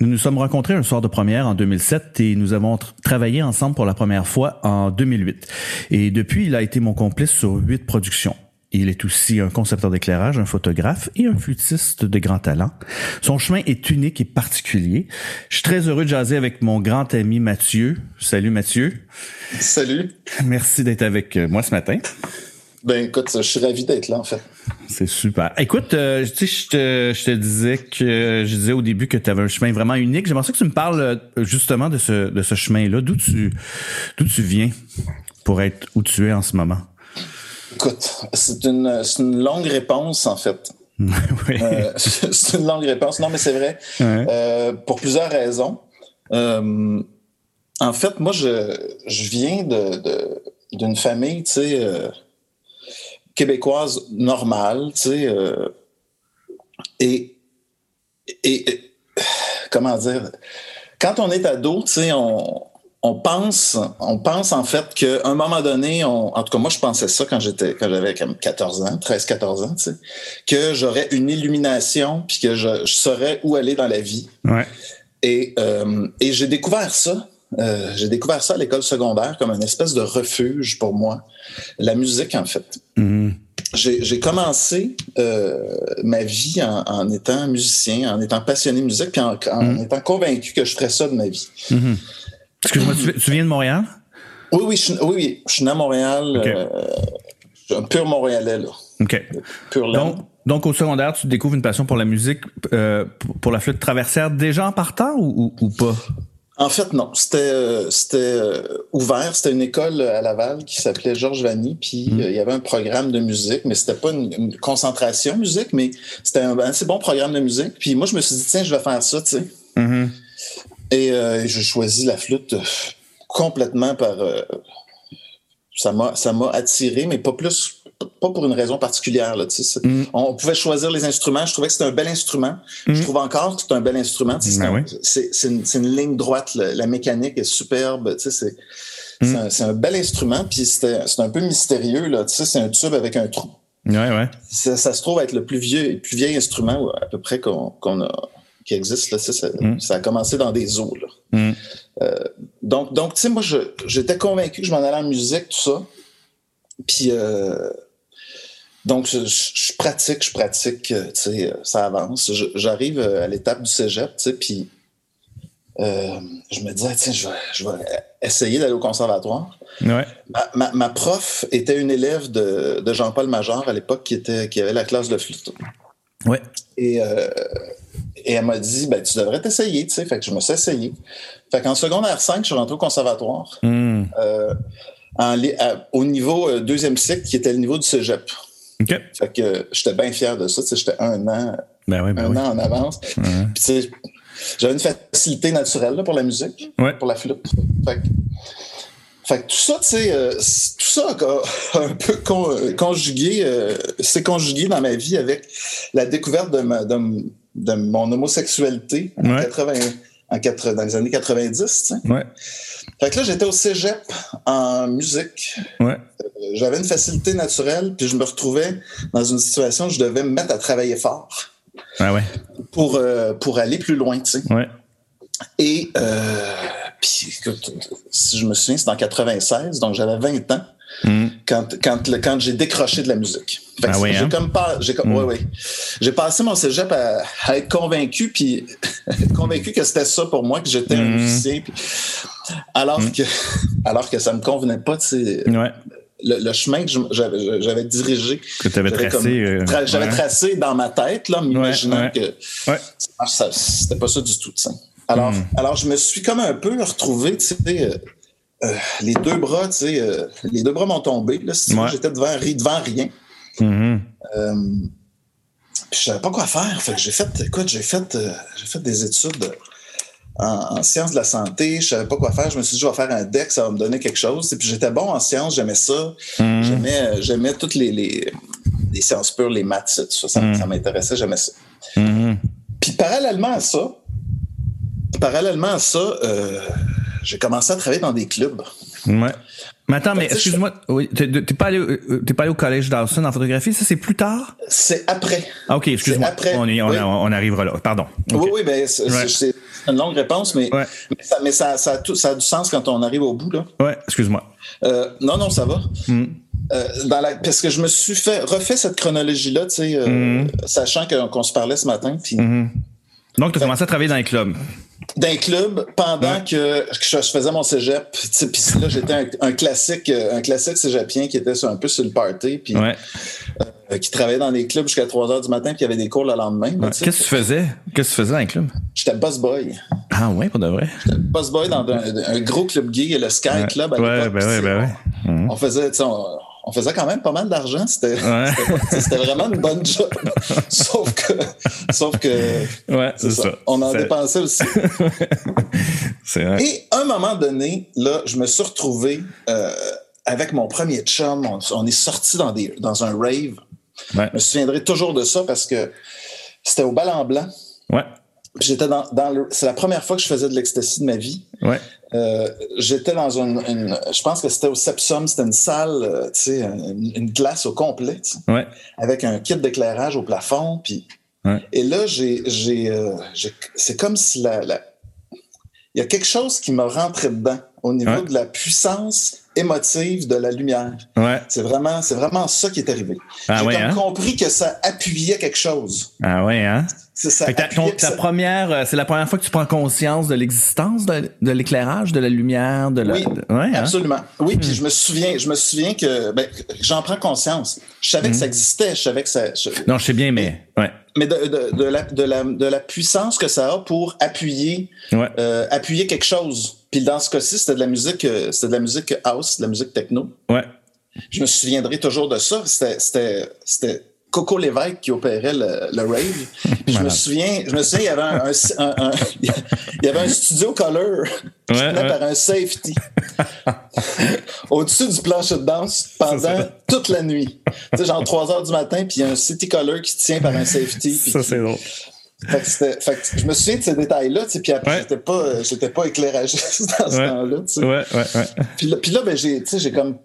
Nous nous sommes rencontrés un soir de première en 2007 et nous avons travaillé ensemble pour la première fois en 2008. Et depuis, il a été mon complice sur huit productions. Il est aussi un concepteur d'éclairage, un photographe et un flûtiste de grand talent. Son chemin est unique et particulier. Je suis très heureux de jaser avec mon grand ami Mathieu. Salut Mathieu. Salut. Merci d'être avec moi ce matin. Ben écoute, je suis ravi d'être là en fait. C'est super. Écoute, euh, tu sais, je te, je te disais que je disais au début que tu avais un chemin vraiment unique. J'aimerais ça que tu me parles euh, justement de ce, de ce chemin-là. D'où tu, d'où tu viens pour être où tu es en ce moment? Écoute, c'est une, une longue réponse en fait. oui. euh, c'est une longue réponse. Non, mais c'est vrai. Ouais. Euh, pour plusieurs raisons. En fait, moi, je, je viens de, de d'une famille, tu sais, québécoise normale, tu sais, euh, et, et, et, comment dire, quand on est ado, tu sais, on, on pense, on pense en fait qu'à un moment donné, on, en tout cas moi je pensais ça quand j'étais, quand j'avais comme 14 ans, 13, 14 ans, tu sais, que j'aurais une illumination puis que je, je, saurais où aller dans la vie. Ouais. Et, euh, et j'ai découvert ça. Euh, j'ai découvert ça à l'école secondaire comme une espèce de refuge pour moi. La musique, en fait. Mm-hmm. J'ai commencé euh, ma vie en, en, étant musicien, en étant passionné de musique, puis en, en mm-hmm. étant convaincu que je ferais ça de ma vie. Mm-hmm. Excuse-moi, tu, tu, viens de Montréal? Oui, oui, je, oui, oui, je suis né à Montréal. Okay. Euh, je suis un pur Montréalais, là. OK. Pur donc, donc, au secondaire, tu découvres une passion pour la musique, pour la flûte traversière, déjà en partant ou, ou, ou pas? En fait, non. C'était euh, c'était ouvert. C'était une école à Laval qui s'appelait Georges Vanny. Puis Mm-hmm. euh, il y avait un programme de musique, mais c'était pas une, une, concentration musique, mais c'était un assez bon programme de musique. Puis moi, je me suis dit, tiens, je vais faire ça, tu sais. Mm-hmm. Et euh, je choisis la flûte complètement par. Euh, ça m'a attiré, mais pas plus pas pour une raison particulière. Là, mm. On pouvait choisir les instruments. Je trouvais que c'était un bel instrument. Mm. Je trouve encore que c'est un bel instrument. C'est ben oui. une, une, ligne droite. La, la mécanique est superbe. C'est mm. un, un, bel instrument. Puis c'est un peu mystérieux. C'est un tube avec un trou. Ouais, ouais. Ça, ça, se trouve être le plus vieux, le plus vieil instrument à peu près qu'on qu a qui existe. Là, ça, ça, ça, a commencé dans des eaux. Euh, donc, donc tu sais, moi, j'étais convaincu que je m'en allais en musique, tout ça. Puis, euh, donc, je, je, pratique, je pratique, tu sais, ça avance. J'arrive à l'étape du cégep, tu sais, puis euh, je me disais, tiens, je vais, je vais essayer d'aller au conservatoire. Ouais. Ma, ma, ma, prof était une élève de, de Jean-Paul Major à l'époque qui, était, qui avait la classe de flûte. Ouais. Et, euh, et elle m'a dit, ben, tu devrais t'essayer, tu sais. Fait que je me suis essayé. Fait qu'en secondaire 5, je suis rentré au conservatoire. Mm. Euh, en, à, au niveau euh, deuxième cycle, qui était le niveau du cégep. Fait que j'étais bien fier de ça. J'étais un an, ben oui, ben un oui. an en avance. Ouais. Puis, j'avais une facilité naturelle là, pour la musique, ouais. pour la flûte. Fait que, fait que tout ça, tu sais, euh, tout ça a un peu con, conjugué, euh, c'est conjugué dans ma vie avec la découverte de, ma, de, de mon homosexualité en, ouais. 80, en 80, dans les années 90. Tu sais. Ouais. Fait que là, j'étais au cégep en musique. Ouais. J'avais une facilité naturelle, puis je me retrouvais dans une situation où je devais me mettre à travailler fort. Ah ouais. Pour, euh, pour aller plus loin, tu sais. Ouais. Et, euh, puis, écoute, si je me souviens, c'est en 96, donc j'avais 20 ans. Mm. Quand, quand, quand j'ai décroché de la musique. Ah oui, j'ai comme pas, j'ai mm. ouais, ouais. J'ai passé mon cégep à, à être convaincu puis convaincu que c'était ça pour moi que j'étais mm. un musicien puis, alors que alors que ça me convenait pas tu sais ouais. le, le, chemin que j'avais dirigé que tu avais tracé tra j'avais ouais. tracé dans ma tête là m'imaginant ouais, que c'était pas ça du tout alors Mm. alors je me suis comme un peu retrouvé tu sais euh, les deux bras, tu sais, euh, les deux bras m'ont tombé. Là, si ouais. j'étais devant, devant rien. Mm -hmm. euh, Puis je savais pas quoi faire. Fait que j'ai fait, écoute, j'ai fait, j'ai fait des études en, sciences de la santé. Je savais pas quoi faire. Je me suis dit, je vais faire un deck, ça va me donner quelque chose. Et puis j'étais bon en sciences, j'aimais ça. Mm-hmm. J'aimais, j'aimais toutes les, les, sciences pures, les maths, tout ça. Ça, mm-hmm. m'intéressait, j'aimais ça. Mm-hmm. Puis parallèlement à ça, parallèlement à ça, euh, j'ai commencé à travailler dans des clubs. Ouais. Mais attends, mais excuse-moi, oui, t'es pas allé, euh, t'es pas allé au collège Dawson en photographie, ça c'est plus tard? C'est après. Ah, ok, excuse-moi. Après. On, on, arrivera là. Pardon. Oui, oui, ben, c'est une longue réponse, mais, mais, ça, ça, a tout, ça, a du sens quand on arrive au bout, là. Ouais, excuse-moi. Euh, non, non, ça va. Hmm. Euh, dans la, parce que je me suis fait refait cette chronologie-là, tu sais, hmm. sachant qu'on se parlait ce matin. Puis, hmm. Donc, tu as commencé à travailler dans les clubs d'un club pendant que, je faisais mon cégep. Puis là, j'étais un, classique, euh, un classique cégepien qui était un peu sur le party, puis euh, qui travaillait dans les clubs jusqu'à 3 heures du matin, puis qui avait des cours le lendemain. Qu'est-ce que tu faisais? Qu'est-ce que tu faisais dans les clubs? J'étais boss boy. Ah ouais, pour de vrai? J'étais boss boy dans un, gros club gay, le Sky Club à Ouais, ben ouais, ben ouais. On faisait, on faisait quand même pas mal d'argent. C'était vraiment une bonne job. sauf que, sauf que ouais, c'est ça. On en dépensait aussi. c'est vrai. Et à un moment donné, là, je me suis retrouvé euh, avec mon premier chum. On, est sorti dans, des, dans un rave. Je me souviendrai toujours de ça parce que c'était au bal en blanc. Ouais. J'étais dans, dans le. C'est la première fois que je faisais de l'ecstasy de ma vie. Ouais. Euh, j'étais dans une, Je pense que c'était au Sepsum, c'était une salle, euh, tu sais, une, glace au complet. Ouais. Avec un kit d'éclairage au plafond. Puis. Ouais. Et là, j'ai. j'ai, euh, c'est comme si la, la. Il y a quelque chose qui m'a rentré dedans au niveau de la puissance émotive de la lumière. Ouais. C'est vraiment, c'est vraiment ça qui est arrivé. Ah J'ai ouais, comme hein? compris que ça appuyait quelque chose. Ah ouais, hein? C'est ça. première, euh, c'est la première fois que tu prends conscience de l'existence de, l'éclairage, de la lumière, de la. Oui, hein? absolument. Oui, puis hmm. je me souviens, je me souviens que ben, j'en prends conscience. Je savais que ça hmm. existait, je savais que ça. Non, je sais bien, mais ouais. Mais de, la, de, la, de la puissance que ça a pour appuyer, euh, appuyer quelque chose. Puis dans ce cas-ci, c'était de la musique, euh, c'était de la musique house, de la musique techno. Ouais. Je me souviendrai toujours de ça. C'était, c'était Coco Lévesque qui opérait le, le rave. je me souviens, je me souviens, il y avait un, un, il y avait un studio color qui ouais, par un safety au-dessus du plancher de danse pendant toute la nuit. Tu sais, genre 3 heures du matin, puis il y a un city color qui se tient par un safety. Ça, c'est drôle. Fait que, fait que je me souviens de ces détails-là, tu sais, puis après, j'étais pas, pas éclairagé dans ce temps-là, tu sais. Ouais, ouais, ouais. Puis là, puis là ben, j'ai, tu sais, j'ai comme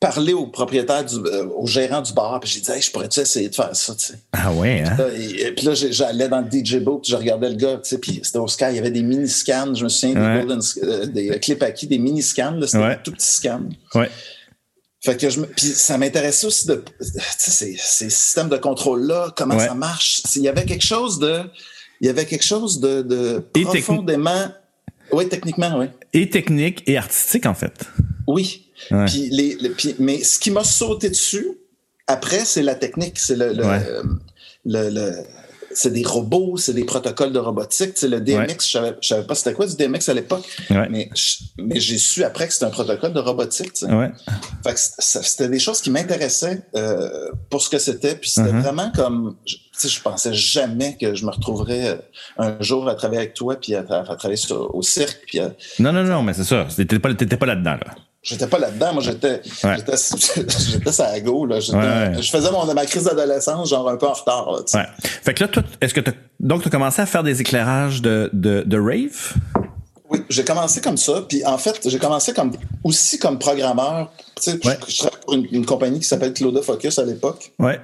parler au propriétaire, du, euh, au gérant du bar, puis j'ai dit, hey, je pourrais-tu essayer de faire ça, tu sais? Ah ouais, hein? Puis là, j'allais dans le DJ boot, je regardais le gars, tu sais, puis c'était au Sky, il y avait des mini-scans, je me souviens des, golden, euh, des clips acquis, des mini-scans, c'était des tout petits scans. Ouais. Fait que je me, puis ça m'intéressait aussi de, tu sais, ces, ces, systèmes de contrôle-là, comment ça marche. Il y avait quelque chose de, il y avait quelque chose de, de profondément, oui, techniquement, oui. Et technique et artistique, en fait. Oui. Puis les, mais ce qui m'a sauté dessus, après, c'est la technique, c'est le, le, c'est des robots, c'est des protocoles de robotique. C'est le DMX, je savais, savais pas c'était quoi du DMX à l'époque, mais, mais j'ai su après que c'était un protocole de robotique. Fait que c'était des choses qui m'intéressaient euh, pour ce que c'était. Puis c'était mm-hmm. vraiment comme, je, je pensais jamais que je me retrouverais euh, un jour à travailler avec toi, puis à, travailler au cirque. Puis non, non, non, mais c'est ça. T'étais pas, pas là-dedans. Là. J'étais pas là-dedans. Moi, j'étais, j'étais, ça à go, là. Je faisais mon, ma crise d'adolescence, genre un peu en retard, là, ouais. Fait que là, est-ce que donc, tu as commencé à faire des éclairages de, de, de rave? Oui, j'ai commencé comme ça. Puis en fait, j'ai commencé comme aussi comme programmeur. Tu sais, je, travaillais pour une, compagnie qui s'appelle Cloda Focus à l'époque. Ouais.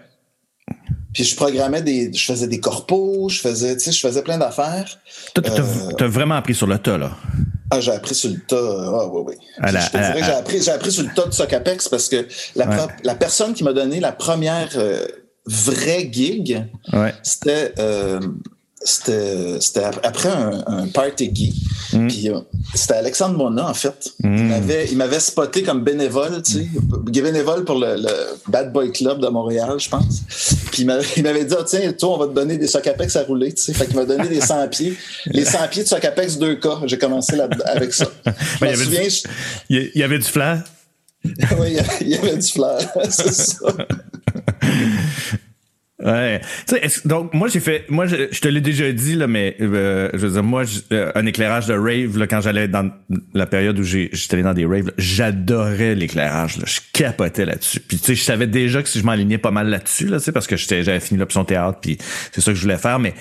Puis je programmais des, je faisais des corpos, je faisais, tu sais, je faisais plein d'affaires. Toi, t'as, euh, vraiment appris sur le tas, là. Ah, j'ai appris sur le tas. Ah, oui, oui. je te dirais que j'ai appris, j'ai appris sur le tas de Socapex parce que la, la personne qui m'a donné la première euh, vraie gig, c'était euh, c'était après un, un party gay. Mm. Puis euh, c'était Alexandre Mona, en fait. Mm. Il m'avait spoté comme bénévole, tu sais, bénévole pour le, Bad Boy Club de Montréal, je pense. Puis il m'avait dit, ah, tiens, toi, on va te donner des Socapex à rouler, tu sais. Fait qu'il m'a donné des 100 pieds. Les 100 pieds de Socapex 2K. J'ai commencé là avec ça. Ben, il, y souviens, il y avait du flair. oui, il y avait du flair, c'est ça. Ouais. Tu sais, donc moi j'ai fait, moi je, te l'ai déjà dit là, mais euh, je veux dire moi euh, un éclairage de rave là, quand j'allais dans la période où j'étais allé dans des raves, j'adorais l'éclairage. Je capotais là-dessus. Puis tu sais, je savais déjà que si je m'alignais pas mal là-dessus là, tu sais, parce que j'avais fini l'option théâtre, puis c'est ça que je voulais faire. Mais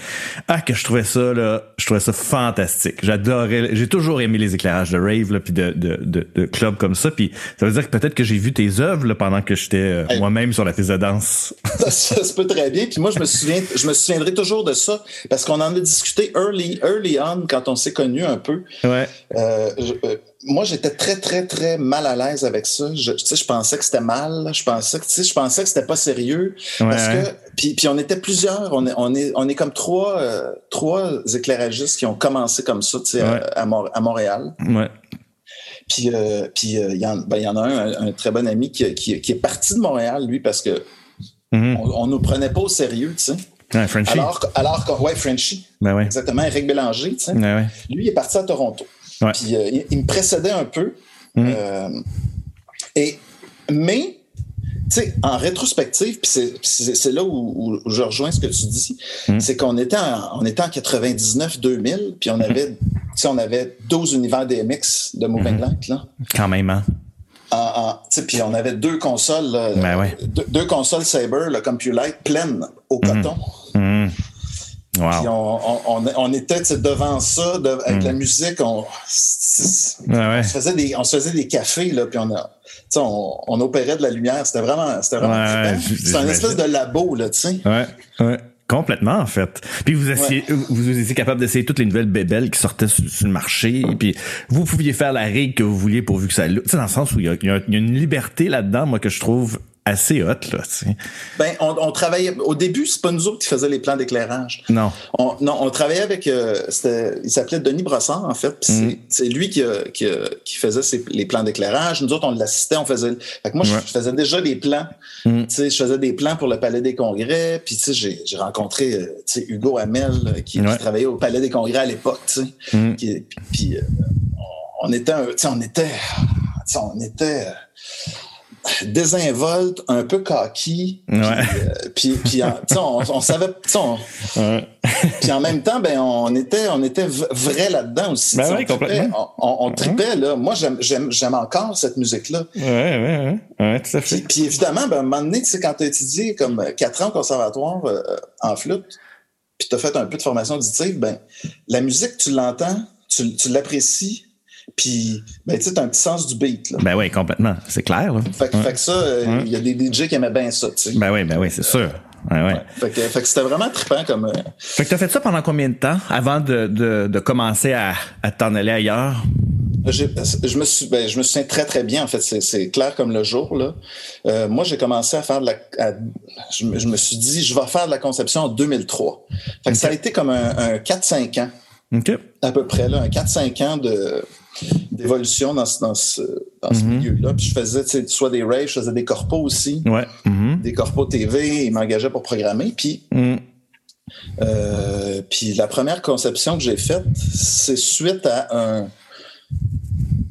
ah que je trouvais ça là, je trouvais ça fantastique. J'adorais, j'ai toujours aimé les éclairages de rave là, puis de, de, de, de clubs comme ça. Puis ça veut dire que peut-être que j'ai vu tes œuvres là, pendant que j'étais euh, moi-même sur la piste de danse. ça, ça peut très bien. Puis moi, je me souviens, je me souviendrai toujours de ça parce qu'on en a discuté early, early on quand on s'est connus un peu. Ouais. Euh, euh, moi, j'étais très, très, très mal à l'aise avec ça. Je, tu sais, je pensais que c'était mal. Je pensais que, tu sais, je pensais que c'était pas sérieux. parce que, puis, puis on était plusieurs. On est, on est, on est comme trois, euh, trois éclairagistes qui ont commencé comme ça, tu sais, à, à, Montréal. Ouais. Puis, euh, puis il y, en, ben, y en a un, un, très bon ami qui, qui, qui, est parti de Montréal, lui, parce que Mm-hmm. On, ne nous prenait pas au sérieux, tu sais. Alors, alors que, ouais, Frenchy. Ben ouais. Exactement, Eric Bélanger, tu sais. Ben ouais. Lui, il est parti à Toronto. Puis euh, il, me précédait un peu. Mm-hmm. Euh, et, mais, tu sais, en rétrospective, puis c'est là où, je rejoins ce que tu dis, mm-hmm. c'est qu'on était en, on était en 99-2000, puis on avait, on avait 12 univers DMX de Moving Light, là. Quand même, hein? Puis on avait deux consoles, ben deux, consoles Saber, le Light, pleines au mhm. coton. Mhm. Puis on, était devant ça, avec la musique, on, se faisait des, on faisait des cafés, là, puis on, a, on, opérait de la lumière. C'était vraiment, c'était vraiment C'était un espèce de labo, là, tu sais. Ouais, ouais. Complètement, en fait. Puis vous, essayez, vous étiez capable d'essayer toutes les nouvelles bébelles qui sortaient sur, le marché. Puis vous pouviez faire la règle que vous vouliez pourvu que ça... Tu sais, dans le sens où il y a une liberté là-dedans, moi, que je trouve assez hot, là, tu sais. Ben, on, on, travaillait. Au début, c'est pas nous autres qui faisaient les plans d'éclairage. Non. On, non, on travaillait avec. Euh, il s'appelait Denis Brossard, en fait. Mm. C'est lui qui, qui, qui faisait ses, les plans d'éclairage. Nous autres, on l'assistait, on faisait. Fait que moi, je faisais déjà des plans. Mm. Tu sais, je faisais des plans pour le Palais des Congrès. Puis, tu sais, j'ai rencontré euh, tu sais, Hugo Hamel, euh, qui, qui, travaillait au Palais des Congrès à l'époque, tu sais. Mm. Puis, on était, tu sais, on était, on était désinvolte, un peu cocky. Ouais. Puis, euh, puis, on, on, savait, on, ouais. puis en même temps, ben on était, on était vrai là-dedans aussi. Ben oui, complètement. On, on, tripait là. Moi, j'aime, j'aime encore cette musique-là. Tout à fait. Puis, puis évidemment, ben, à un moment donné, tu sais, quand tu as étudié comme quatre ans au conservatoire euh, en flûte, puis tu as fait un peu de formation auditive, ben la musique, tu l'entends, tu, tu l'apprécies puis, ben, tu sais, t'as un petit sens du beat. Là. Ben oui, complètement. C'est clair. Là. Fait, fait, que ça, euh, il y a des DJ qui aimaient bien ça, tu sais. Ben oui, ben oui, c'est sûr. Ouais, ouais. Fait que, fait que c'était vraiment trippant comme. Euh... Fait que t'as fait ça pendant combien de temps avant de, de, de commencer à, à t'en aller ailleurs? Je, me suis, ben, je me souviens très très bien en fait. C'est clair comme le jour là. Euh, moi, j'ai commencé à faire de la. À, je, me, je, me suis dit, je vais faire de la conception en 2003. Fait que ça a été comme un, un 4-5 ans. Okay. À peu près là, un 4-5 ans de d'évolution dans ce, dans ce, dans ce mm-hmm. milieu-là. Puis je faisais soit des raves, je faisais des corpos aussi. Ouais. Mm-hmm. Des corpos TV, ils m'engageaient pour programmer. Puis, mm. euh, puis la première conception que j'ai faite, c'est suite à un,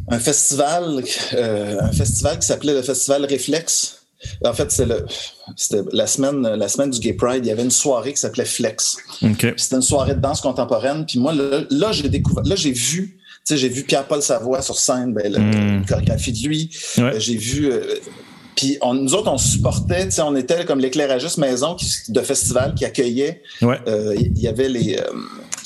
un festival, euh, un festival qui s'appelait le Festival Réflexe. En fait, c'était la semaine, la semaine du Gay Pride. Il y avait une soirée qui s'appelait Flex. Okay. C'était une soirée de danse contemporaine. Puis moi, là, là j'ai découvert, là, j'ai vu sais, j'ai vu Pierre-Paul Savoie sur scène, ben, la, mm. chorégraphie de lui. Ouais. j'ai vu. Euh, puis on, nous autres, on supportait, on était comme l'éclairagiste maison qui, de festival qui accueillait. Il ouais. euh, y avait les, euh,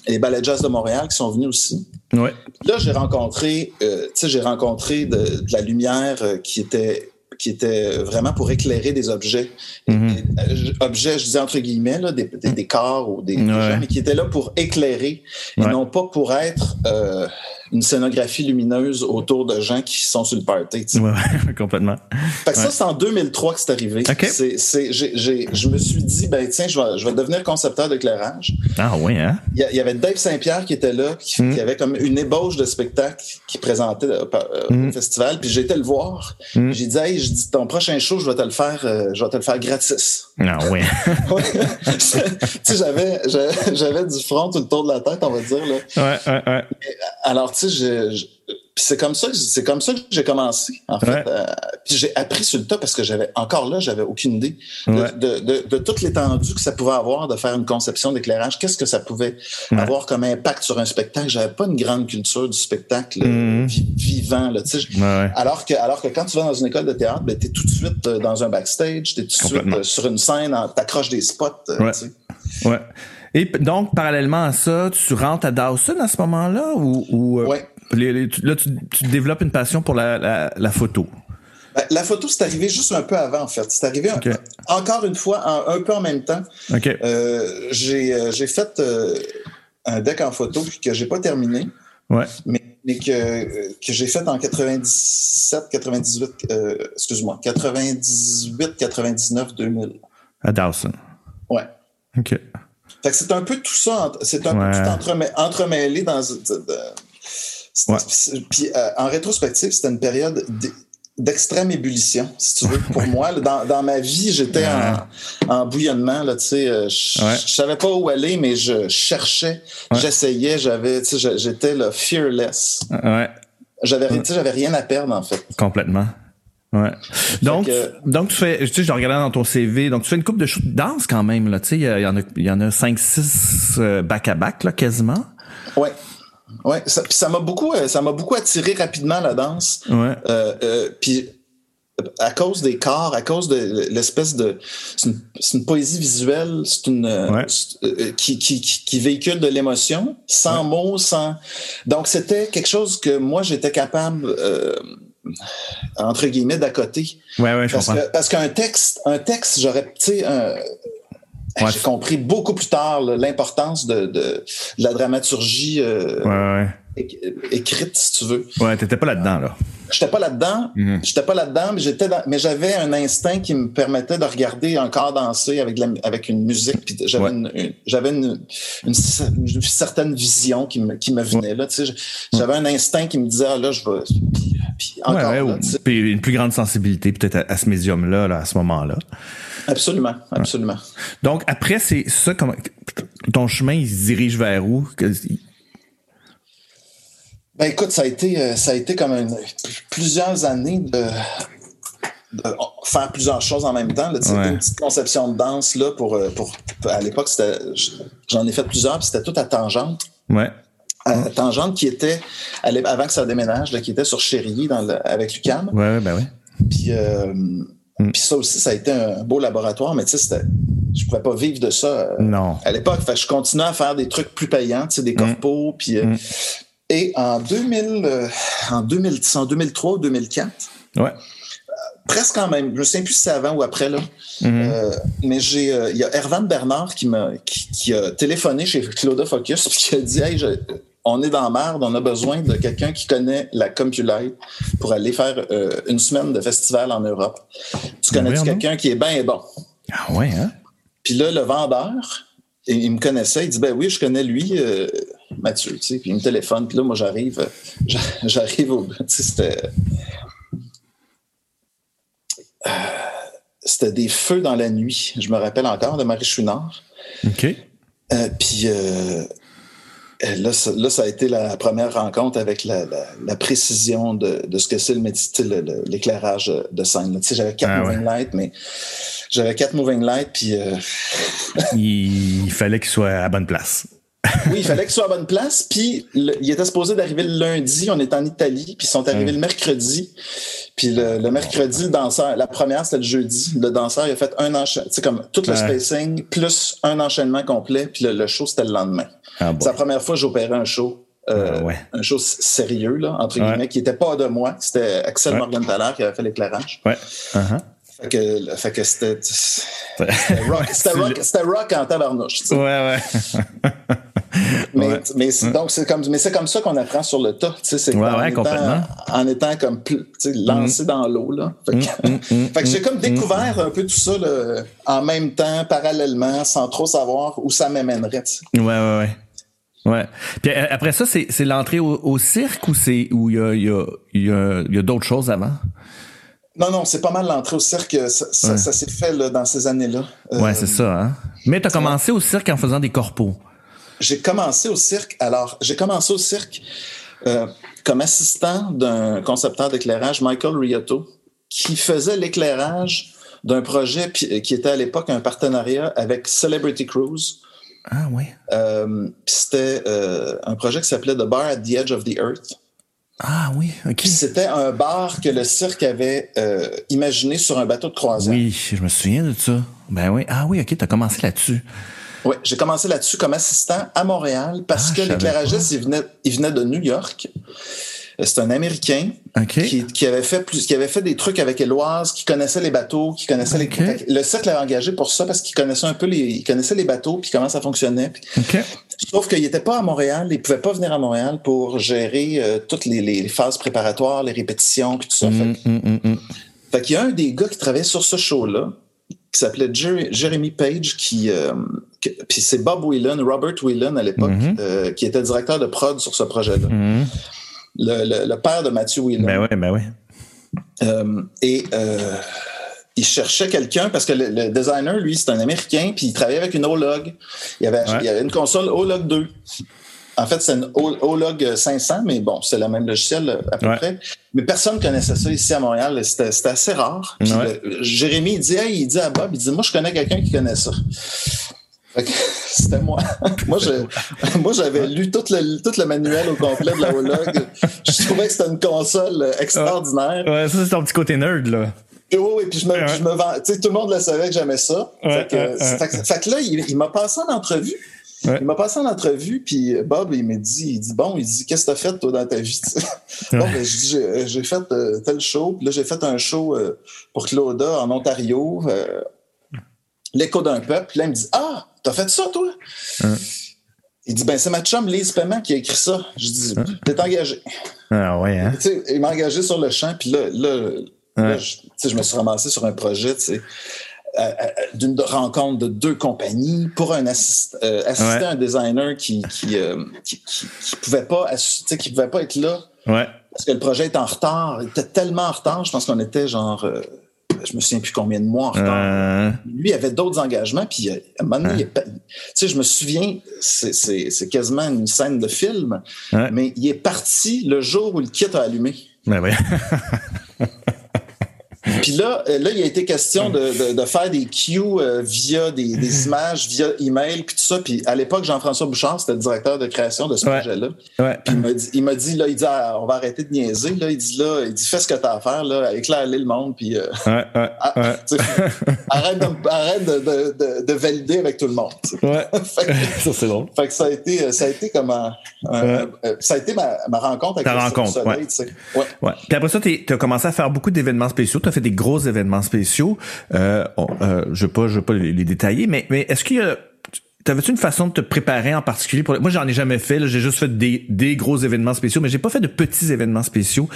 les ballets jazz de Montréal qui sont venus aussi. Ouais. Là, j'ai rencontré, euh, j'ai rencontré de, de, la lumière qui était qui était vraiment pour éclairer des objets. Mm-hmm. objets, je disais entre guillemets, là, des, des, des corps ou des, ouais. des gens, mais qui étaient là pour éclairer et non pas pour être euh, une scénographie lumineuse autour de gens qui sont sur le party. Tu sais. Ouais, complètement. Fait que ouais. ça, c'est en 2003 que c'est arrivé. Okay. C'est, c'est, j'ai, j'ai, je me suis dit, ben tiens, je vais, je vais devenir concepteur d'éclairage. Ah oui, hein? Il y, y, avait Dave Saint-Pierre qui était là, qui, mm. qui, avait comme une ébauche de spectacle qui présentait euh, mm. au festival. Puis j'ai été le voir. Mm. J'ai dit, hey, je dis, ton prochain show, je vais te le faire, euh, je vais te le faire gratis. Ah oui. tu sais, j'avais, j'avais du front tout le tour de la tête, on va dire. Là. Ouais, ouais, ouais. Alors, tu sais, c'est comme ça que c'est comme ça que j'ai commencé en fait. Euh, puis j'ai appris sur le tas parce que j'avais encore là, j'avais aucune idée de, de, de, toute l'étendue que ça pouvait avoir de faire une conception d'éclairage. Qu'est-ce que ça pouvait avoir comme impact sur un spectacle? J'avais pas une grande culture du spectacle mm-hmm. vivant là. Tu sais, alors que alors que quand tu vas dans une école de théâtre, ben t'es tout de suite euh, dans un backstage, t'es tout de suite euh, sur une scène, t'accroches des spots. Ouais. Tu sais. ouais. Et donc, parallèlement à ça, tu rentres à Dawson à ce moment-là ou, ou ouais là, tu, développes une passion pour la, photo? Ben, la photo, c'est arrivé juste un peu avant, en fait. C'est arrivé encore une fois, un peu en même temps. Euh, euh, j'ai fait euh, un deck en photo que j'ai pas terminé. Mais, que, j'ai fait en 97, 98, excuse-moi, 98, 99, 2000. À Dawson. Ouais. OK. Fait que c'est un peu tout ça, c'est un peu tout entremêlé dans, puis euh, en rétrospective, c'était une période d'extrême ébullition, si tu veux. Pour moi, dans, ma vie, j'étais en, bouillonnement. Là, tu sais, euh, je, savais pas où aller, mais je cherchais, j'essayais, j'avais, tu sais, j'étais là, fearless. Ouais. J'avais, j'avais rien à perdre en fait. Complètement. Ouais. Donc, donc tu fais, tu sais, je regardais dans ton CV, donc tu fais une coupe de shows de danse quand même là. Tu sais, il y, en a, il y en a cinq, six back à back là, quasiment. Ouais. Ouais, ça, ça m'a beaucoup, euh, ça m'a beaucoup attiré rapidement la danse. Ouais. Euh, euh, puis à cause des corps, à cause de l'espèce de, c'est une, poésie visuelle, c'est une euh, qui, qui, qui, véhicule de l'émotion, sans mots, sans. Donc c'était quelque chose que moi j'étais capable. Entre guillemets d'à côté. Ouais, ouais, je parce comprends. Que, parce qu'un texte, un texte, j'aurais, tu sais, j'ai compris beaucoup plus tard l'importance de, de, la dramaturgie euh, écrite, si tu veux. Ouais, t'étais pas là-dedans, là. J'étais pas là-dedans. Mhm. J'étais pas là-dedans, mais j'étais mais j'avais un instinct qui me permettait de regarder un corps danser avec avec une musique. Puis j'avais une, j'avais une, une, certaine vision qui me qui me venait là. Tu sais, j'avais un instinct qui me disait ah, là je vais. Puis, encore. puis une plus grande sensibilité peut-être à, ce médium-là, là, à ce moment-là. Absolument, absolument. Donc après, c'est ça, comment ton chemin il se dirige vers où? Ben écoute, ça a été euh, ça a été comme plusieurs années de, faire plusieurs choses en même temps. Là, Une petite conception de danse là pour, euh, pour à l'époque c'était j'en ai fait plusieurs puis c'était tout à tangente. Ouais. À, tangente qui était avant que ça déménage là, qui était sur dans le, avec Lucam. Ouais, ben ouais. Puis euh, Mm. Puis ça aussi, ça a été un beau laboratoire, mais tu sais, je pouvais pas vivre de ça euh, non. à l'époque. Fait je continuais à faire des trucs plus payants, tu sais, des mm. corpos. Puis, euh, mm. Et en 2000, euh, en 2000, en 2003 ou 2004, ouais. presque quand même, je me souviens plus si c'est avant ou après, là. Mm-hmm. mais j'ai, il y a Ervan Bernard qui m'a, qui, a téléphoné chez Claude Focus, puis qui a dit, hey, je, on est dans merde, on a besoin de quelqu'un qui connaît la CompuLight pour aller faire euh, une semaine de festival en Europe. Tu connais quelqu'un qui est bien bon? Ah ouais, hein? Puis là, le vendeur, il me connaissait, il dit ben oui, je connais lui, euh, Mathieu, tu sais, puis il me téléphone, puis là, moi, j'arrive, euh, j'arrive au. c'était. c'était des feux dans la nuit, je me rappelle encore de Marie Chouinard. OK. puis euh, là ça, là, ça a été la première rencontre avec la, la, précision de, de, ce que c'est le métier, l'éclairage de scène. Tu sais, j'avais quatre ah moving lights, mais j'avais quatre moving lights, puis euh... il fallait qu'il soit à bonne place. oui, il fallait qu'il soit à bonne place. Puis il était supposé d'arriver le lundi, on est en Italie, puis ils sont arrivés le mercredi. Puis le, mercredi, le danseur, la première c'était le jeudi, le danseur il a fait un enchaînement, tu sais comme tout le spacing plus un enchaînement complet, puis le show c'était le lendemain. Ah, c'est la première fois que j'opérais un show. Euh, ah, un show sérieux, là, entre guillemets, qui n'était pas de moi. C'était Axel ouais. Morgenthaler qui avait fait l'éclairage. Ouais. Uh-huh. Fait que, fait que c'était. C'était rock, rock, rock, en tabarnouche. Ouais, ouais. mais, mais donc c'est comme mais c'est comme ça qu'on apprend sur le tas tu sais c'est ouais, ouais, en, étant, en étant comme lancé mm. dans l'eau là fait que, mm, mm, que j'ai comme découvert un peu tout ça là, en même temps parallèlement sans trop savoir où ça m'amènerait ouais ouais ouais Ouais. Puis euh, après ça, c'est, l'entrée au, cirque ou c'est où il y a, y a, y a, y a d'autres choses avant? Non, non, c'est pas mal l'entrée au cirque. Ça, ça, s'est fait là, dans ces années-là. ouais, c'est ça. Hein? Mais tu as commencé au cirque en faisant des corpos. J'ai commencé au cirque. Alors, j'ai commencé au cirque. Euh, comme assistant d'un concepteur d'éclairage, Michael Riotto, qui faisait l'éclairage d'un projet qui était à l'époque un partenariat avec Celebrity Cruise. Ah oui. Euh, c'était euh, un projet qui s'appelait The Bar at the Edge of the Earth. Ah oui, ok. C'était un bar que le cirque avait euh, imaginé sur un bateau de croisière. Oui, je me souviens de ça. Ben oui. Ah oui, ok, t'as commencé là-dessus. Oui, j'ai commencé là-dessus comme assistant à Montréal parce ah, que l'éclairagiste, il venait, il venait de New York. C'est un Américain qui, avait fait plus, qui avait fait des trucs avec Éloise, qui connaissait les bateaux, qui connaissait les. Le cercle l'avait engagé pour ça parce qu'il connaissait un peu les, il connaissait les bateaux puis comment ça fonctionnait. Sauf qu'il n'était pas à Montréal, il pouvait pas venir à Montréal pour gérer euh, toutes les, phases préparatoires, les répétitions puis tout ça. Mm, mm, mm, fait, qu'il y a un des gars qui travaillait sur ce show-là qui s'appelait Jeremy Page, qui, euh, puis c'est Bob Whelan, Robert Whelan à l'époque, mm-hmm. euh, qui était directeur de prod sur ce projet-là. Mm-hmm le, père de Matthew Whelan. Ben oui, ben oui. Euh, et il cherchait quelqu'un parce que le, designer, lui, c'est un Américain, puis il travaillait avec une O-Log. Il y avait, il avait une console O-Log 2. En fait, c'est une O-Log 500, mais bon, c'est le même logiciel à peu près. Mais personne ne connaissait ça ici à Montréal. C'était assez rare. Jérémy, il dit, il dit à Bob, il dit, moi, je connais quelqu'un qui connaît ça. C'était moi. moi, moi, j'avais lu tout le, tout le manuel au complet de la Holog. Je trouvais que c'était une console extraordinaire. Ouais, ça, c'est ton petit côté nerd, là. oui, oui, puis je me, je me vends. Tu sais, tout le monde le savait que j'aimais ça. fait, que, fait, que, là, il, m'a passé en entrevue. Il m'a passé en entrevue, puis Bob, il m'a dit, il dit, bon, il dit, qu'est-ce que t'as fait, toi, dans ta vie? bon, ben, je dis, j'ai fait euh, tel show, puis là, j'ai fait un show euh, pour Clauda en Ontario, euh, l'écho d'un peuple. Puis là, il me dit, ah, T'as fait ça, toi? Il dit, ben, c'est ma chum Lise Paiement qui a écrit ça. Je dis, t'es engagé. Ah ouais, hein? il m'a engagé sur le champ, puis là, là, je, me suis ramassé sur un projet, tu sais, d'une rencontre de deux compagnies pour un assist, euh, assister à un designer qui qui, euh, qui, pouvait pas qui pouvait pas être là ouais. parce que le projet était en retard il était tellement en retard je pense qu'on était genre euh, je me souviens plus combien de mois en retard. Euh. Lui, il avait d'autres engagements, puis euh, à un moment donné, tu sais, je me souviens, c'est quasiment une scène de film, mais il est parti le jour où le kit a allumé. Ben oui. Puis là, euh, là, il a été question de, de, faire des cues euh, via des, des, images, via email, puis tout ça. Puis à l'époque, Jean-François Bouchard, c'était le directeur de création de ce projet-là. Ouais. Puis il m'a dit, il m'a dit, là, il dit, ah, on va arrêter de niaiser. Là, il dit, là, il dit, fais ce que tu as à faire, là, éclaire-les le monde, puis euh, ouais, ah, arrête, de, arrête de, de, valider avec tout le monde. Ouais. ça, c'est drôle. Fait que ça a été, ça a été comme un, ça a été ma, ma rencontre avec Ta rencontre, soleil, ouais. ouais. Puis après ça, tu as commencé à faire beaucoup d'événements spéciaux. Tu as fait des gros événements spéciaux. Euh, euh, je ne pas, je vais pas les, détailler, mais, mais est-ce qu'il y a T'avais-tu une façon de te préparer en particulier pour Moi, j'en ai jamais fait. J'ai juste fait des, des gros événements spéciaux, mais j'ai pas fait de petits événements spéciaux.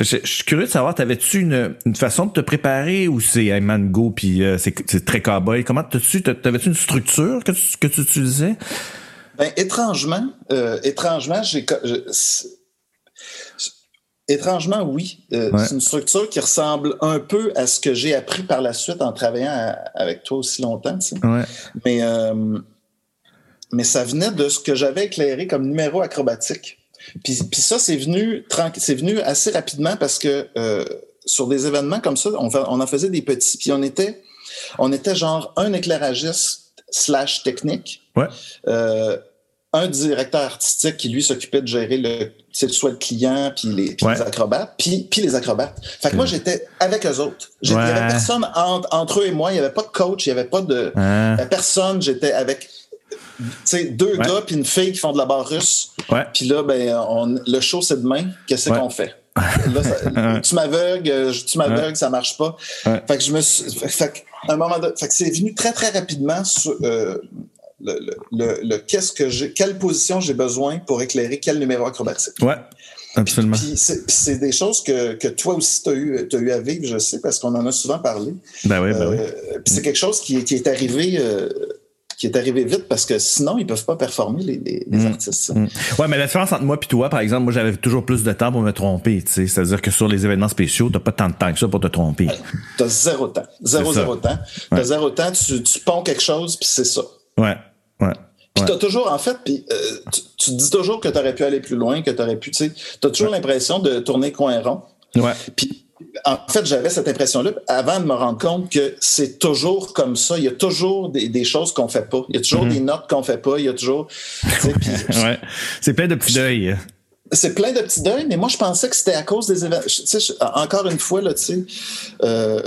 je, suis curieux de savoir, t'avais-tu une, une façon de te préparer ou c'est hey man go puis euh, c'est très cowboy? Comment t'as-tu T'avais-tu une structure que tu, que tu utilisais? Ben étrangement, euh, étrangement, j'ai Étrangement, oui. Euh, c'est une structure qui ressemble un peu à ce que j'ai appris par la suite en travaillant avec toi aussi longtemps. Mais, euh, mais ça venait de ce que j'avais éclairé comme numéro acrobatique. Puis, puis ça, c'est venu, venu assez rapidement parce que euh, sur des événements comme ça, on, on en faisait des petits. Puis on était, on était genre un éclairagiste slash technique. Ouais un directeur artistique qui lui s'occupait de gérer le soit le client puis les, puis les acrobates puis, puis les acrobates. Fait que moi j'étais avec eux autres. Il n'y avait personne entre, eux et moi, il n'y avait pas de coach, il n'y avait pas de personne, j'étais avec deux gars puis une fille qui font de la barre russe. Puis là ben on, le show c'est demain, qu'est-ce qu'on fait? Là, tu m'aveugles, tu m'aveugles, ça marche pas. Fait que je me suis, fait, un moment de, fait que c'est venu très très rapidement sur, euh, le, qu'est-ce que j'ai, quelle position j'ai besoin pour éclairer quel numéro acrobatique. Ouais. Absolument. Puis, c'est, des choses que, que toi aussi tu as eu, as eu à vivre, je sais, parce qu'on en a souvent parlé. Ben oui, ben oui. Euh, puis c'est quelque chose qui, qui est arrivé. Euh, qui est arrivé vite parce que sinon, ils peuvent pas performer, les, les, mm. artistes. Mm. Ouais, mais la différence entre moi et toi, par exemple, moi, j'avais toujours plus de temps pour me tromper, tu sais. C'est-à-dire que sur les événements spéciaux, t'as pas tant de temps que ça pour te tromper. T'as zéro temps. Zéro, zéro temps. T'as zéro temps, tu, tu ponds quelque chose, puis c'est ça. Ouais. Ouais. Puis t'as toujours, en fait, puis euh, tu, te dis toujours que tu aurais pu aller plus loin, que tu aurais pu, tu sais, t'as toujours l'impression de tourner coin rond. Ouais. Puis en fait, j'avais cette impression-là avant de me rendre compte que c'est toujours comme ça. Il y a toujours des, choses qu'on fait pas. Il y a toujours mm-hmm. des notes qu'on fait pas. Il y a toujours. ouais. C'est plein de petits deuils. C'est plein de petits deuils, mais moi, je pensais que c'était à cause des événements. encore une fois, là, tu sais, euh,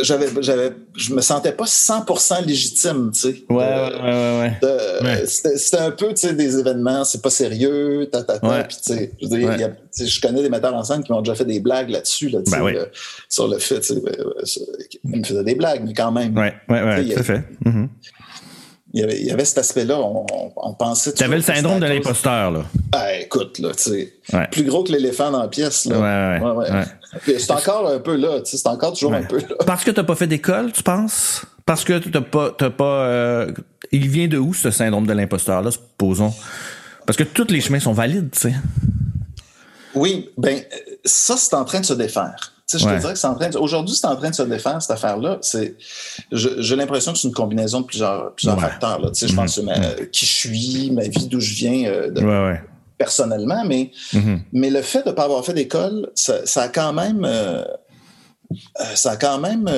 j'avais, j'avais, je me sentais pas 100% légitime, tu sais. Ouais, ouais, ouais, ouais. C'était, un peu, tu sais, des événements, c'est pas sérieux, ta, ta, ta. Puis, tu sais, je, je connais des metteurs en scène qui m'ont déjà fait des blagues là-dessus, là, tu ben sais, sur le fait, tu sais, ils me faisaient des blagues, mais quand même. Ouais, ouais, ouais, tout à fait. Mm-hmm il y avait, il y avait cet aspect-là. On, on, pensait. Tu avais le syndrome de l'imposteur, là. Ah, écoute, là, tu sais. Plus gros que l'éléphant dans la pièce, là. Ouais, ouais. ouais, C'est encore un peu là. C'est encore toujours un peu là. Parce que t'as pas fait d'école, tu penses? Parce que t'as pas, t'as pas, euh... il vient de où, ce syndrome de l'imposteur-là, supposons? Parce que tous les chemins sont valides, tu sais. Oui, ben, ça, c'est en train de se défaire je te dirais que c'est en train aujourd'hui, c'est en train de se défaire, cette affaire-là. C'est, j'ai l'impression que c'est une combinaison de plusieurs, plusieurs facteurs, là. Tu sais, je pense mm-hmm. que qui je suis, ma vie, d'où je viens, euh, personnellement, mais, mm-hmm. mais le fait de ne pas avoir fait d'école, ça, a quand même, euh, euh, ça a quand même,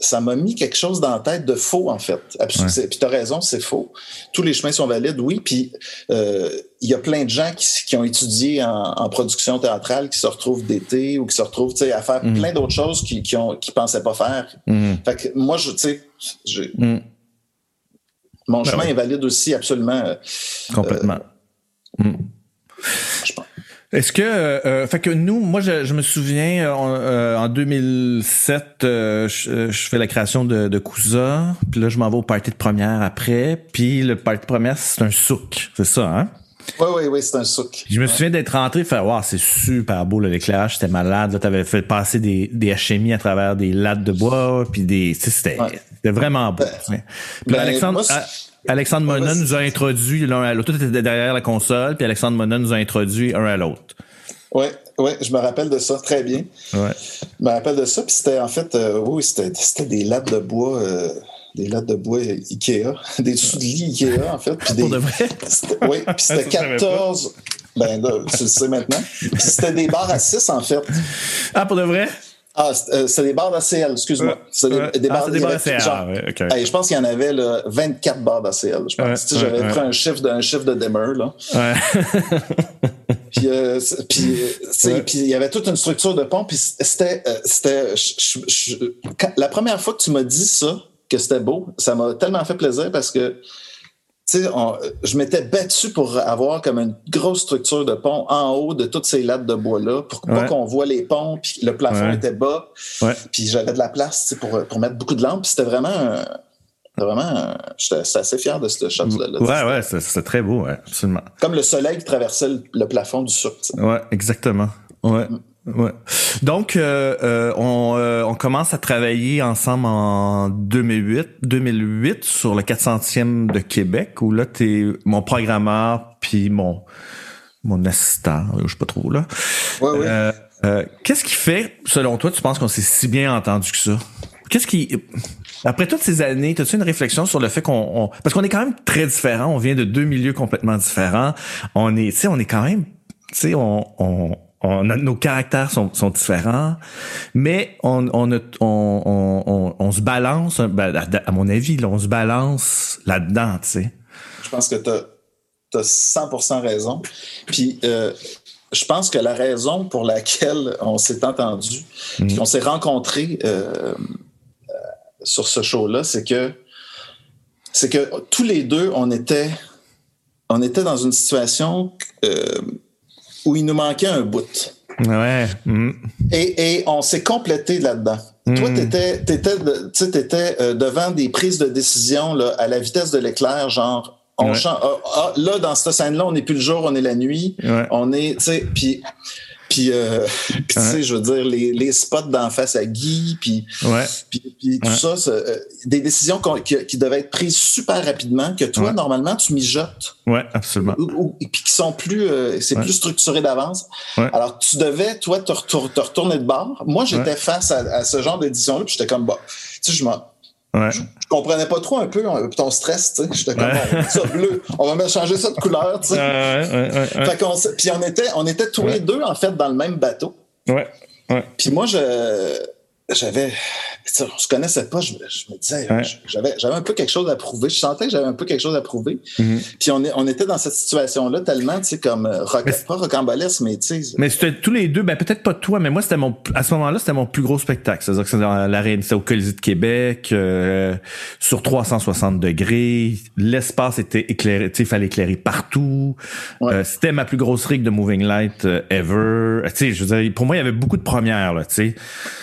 ça m'a mis quelque chose dans la tête de faux, en fait. Puis tu as raison, c'est faux. Tous les chemins sont valides, oui. Puis euh, il y a plein de gens qui, ont étudié en, production théâtrale qui se retrouvent d'été ou qui se retrouvent à faire mm. plein d'autres choses qu'ils qui qui pensaient pas faire. Mm. Fait que moi, je, tu sais, mon ben chemin est valide aussi, absolument. Euh, Complètement. je pense. Est-ce que, euh, euh, fait que nous, moi, je, me souviens, euh, en 2007, je, fais la création de, de Cousa, puis là, je m'en vais au party de première après, puis le party de première, c'est un souk, c'est ça, hein? Oui, oui, oui, c'est un souk. Je me souviens d'être rentré, faire, wow, c'est super beau, l'éclairage, c'était malade, là, t'avais fait passer des, des HMI à travers des lattes de bois, puis des, c'était, vraiment beau. Ben, puis ben, Alexandre, Alexandre Mona nous a introduit l'un à l'autre. Tout était derrière la console, puis Alexandre Mona nous a introduit un à l'autre. Oui, oui, je me rappelle de ça très bien. Ouais. Je me rappelle de ça, puis c'était en fait, euh, oui, c'était des lattes de bois. Euh, des lattes de bois Ikea, des sous de lit Ikea, en fait. Puis des, Pour de vrai? Oui, puis c'était 14. Ben là, tu le sais maintenant. Puis c'était des barres à 6, en fait. Ah, pour de vrai? Ah, c'est des barres d'ACL, excuse-moi. C'est des, des, barres, ah, des barres d'ACL. Ah, je pense qu'il y en avait là, 24 barres d'ACL. Je pense. Ouais, J'avais pris un chiffre, de, chiffre de Demmer. Là. puis, euh, puis, euh, puis il y avait toute une structure de pont. Puis c'était. Euh, c'était la première fois que tu m'as dit ça, que c'était beau, ça m'a tellement fait plaisir parce que tu sais, je m'étais battu pour avoir comme une grosse structure de pont en haut de toutes ces lattes de bois-là pour pas qu'on voit les ponts, puis le plafond était bas. Puis j'avais de la place pour, pour mettre beaucoup de lampes. C'était vraiment... Vraiment, j'étais assez fier de ce shot-là. Ouais, ouais, c'est très beau, ouais, absolument. Comme le soleil qui traversait le, plafond du sucre. Ouais, exactement. Ouais. Mm. Ouais. Donc, euh, euh, on, euh, on, commence à travailler ensemble en 2008, 2008 sur le 400e de Québec, où là, t'es mon programmeur puis mon mon assistant, je sais pas trop là. Ouais, ouais. Qu'est-ce qui fait, selon toi, tu penses qu'on s'est si bien entendu que ça? Qu'est-ce qui après toutes ces années, as-tu une réflexion sur le fait qu'on parce qu'on est quand même très différents, on vient de deux milieux complètement différents. On est, tu sais, on est quand même, tu sais, on, on on nos caractères sont, sont, différents, mais on, on, on, on se balance, ben, à, mon avis, là, on se balance là-dedans, tu sais. Je pense que tu as, 100% raison. Puis, euh, je pense que la raison pour laquelle on s'est entendu, mm. qu'on s'est rencontrés euh, euh, sur ce show-là, c'est que c'est que tous les deux, on était, on était dans une situation où il nous manquait un bout. Ouais. Mm. Et, et, on s'est complété là-dedans. Toi, mm. tu étais, étais, étais euh, devant des prises de décision là, à la vitesse de l'éclair, genre, on ah, ah, là, dans cette scène-là, on n'est plus le jour, on est la nuit. On est, tu sais, puis puis, euh, tu sais, je veux dire, les, les spots d'en face à Guy, puis, puis, tout ça, euh, des décisions qui, devaient être prises super rapidement, que toi, normalement, tu mijotes. Oui, absolument. Et puis qui sont plus, euh, c'est plus structuré d'avance. Alors, tu devais, toi, te, retourner de bord. Moi, j'étais face à, ce genre d'édition-là, puis j'étais comme, bah, tu sais, je m'en Ouais. Je, comprenais pas trop un peu ton stress, tu sais. J'étais comme, ça bleu, on va changer ça de couleur, tu sais. fait qu'on, puis on était, on était tous les deux, en fait, dans le même bateau. Ouais. ouais. Puis moi, je, j'avais on se connaissait pas, je, me disais, j'avais, j'avais un peu quelque chose à prouver. Je sentais que j'avais un peu quelque chose à prouver. Mm-hmm. Puis on, est, on était dans cette situation-là tellement, tu sais, comme, euh, pas rocambolesque, mais tu sais. Mais c'était tous les deux, ben peut-être pas toi, mais moi, c'était mon, à ce moment-là, c'était mon plus gros spectacle. C'est-à-dire que c'était dans l'arène, c'était au Colisée de Québec, euh, sur 360 degrés. L'espace était éclairé, tu sais, il fallait éclairer partout. Euh, c'était ma plus grosse rig de Moving Light ever. Tu sais, je veux dire, pour moi, il y avait beaucoup de premières, là, tu sais.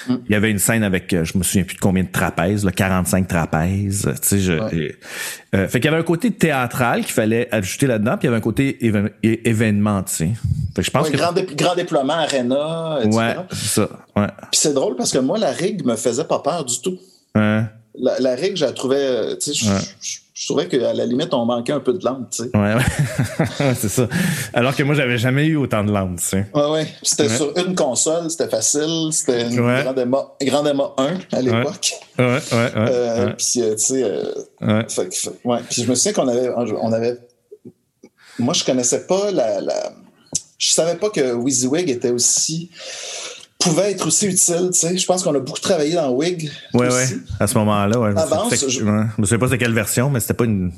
Mm. Il y avait une scène avec, je me souviens plus de combien de trapèzes, là, 45 trapèzes. Tu sais, je, euh, fait qu'il y avait un côté théâtral qu'il fallait ajouter là-dedans, puis il y avait un côté événement, tu sais. Fait que je pense que... grand, grand déploiement, arena, etc. Ouais, ça. Ouais. Puis c'est drôle parce que moi, la rig me faisait pas peur du tout. Ouais. La, la rig, je la trouvais, euh, tu sais, je trouvais qu'à la limite, on manquait un peu de lampe, tu sais. Ouais, ouais. c'est ça. Alors que moi, j'avais jamais eu autant de lampe, tu sais. Ouais, ouais. C'était sur une console, c'était facile. C'était une grande, Emma, grande 1 à l'époque. Ouais, ouais, ouais. Euh, puis, euh, tu sais, euh, ouais. ouais. Puis je me souviens qu'on avait, on avait. Moi, je connaissais pas la. la... Je savais pas que WYSIWYG était aussi pouvait être aussi utile. Tu sais. Je pense qu'on a beaucoup travaillé dans Wig. Oui, oui. À ce moment-là, ouais. Je je... ne sais pas c'est quelle version, mais c'était pas une.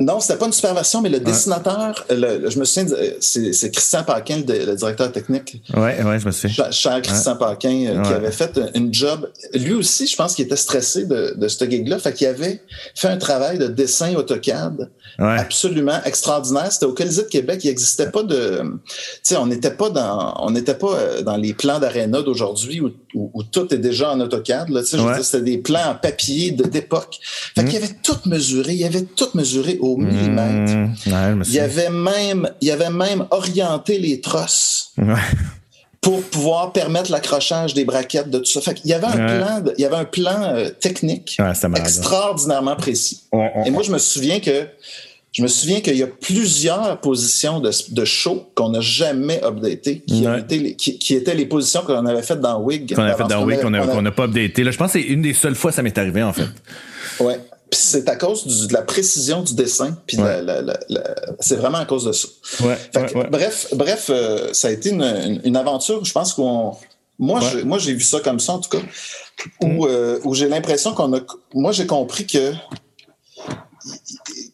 Non, c'était pas une super version, mais le dessinateur, le, je me souviens, c'est Christian Paquin, le, directeur technique. Oui, oui, je me souviens. Cher Christian Paquin, euh, qui avait fait une job. Lui aussi, je pense qu'il était stressé de, de ce gig-là. Fait qu'il avait fait un travail de dessin AutoCAD absolument extraordinaire. C'était au Colisée de Québec. Il n'existait pas de. Tu sais, on n'était pas dans, on n'était pas euh, dans les plans d'aréna d'aujourd'hui où, où, tout est déjà en AutoCAD. Là, tu sais, c'était des plans en papier d'époque. Fait qu'il mm. avait tout mesuré. Il avait tout mesuré au mm. millimètre. il y avait même, il avait même orienté les trosses. pour pouvoir permettre l'accrochage des braquettes de tout ça. Fait qu'il y avait un plan, il y avait un plan euh, technique extraordinairement précis. Et moi, je me souviens que je me souviens qu'il y a plusieurs positions de, de show qu'on n'a jamais updatées, qui, été qui, étaient les positions qu'on avait faites dans Wig. Qu'on avait faites dans Wig, qu'on n'a pas updaté. Là, je pense que c'est une des seules fois que ça m'est arrivé, en fait. Ouais. Puis c'est à cause de la précision du dessin. Puis c'est vraiment à cause de ça. bref, bref euh, ça a été une, une, aventure. Je pense qu'on. Moi, moi, j'ai vu ça comme ça, en tout cas, où, mm. euh, où j'ai l'impression qu'on a. Moi, j'ai compris que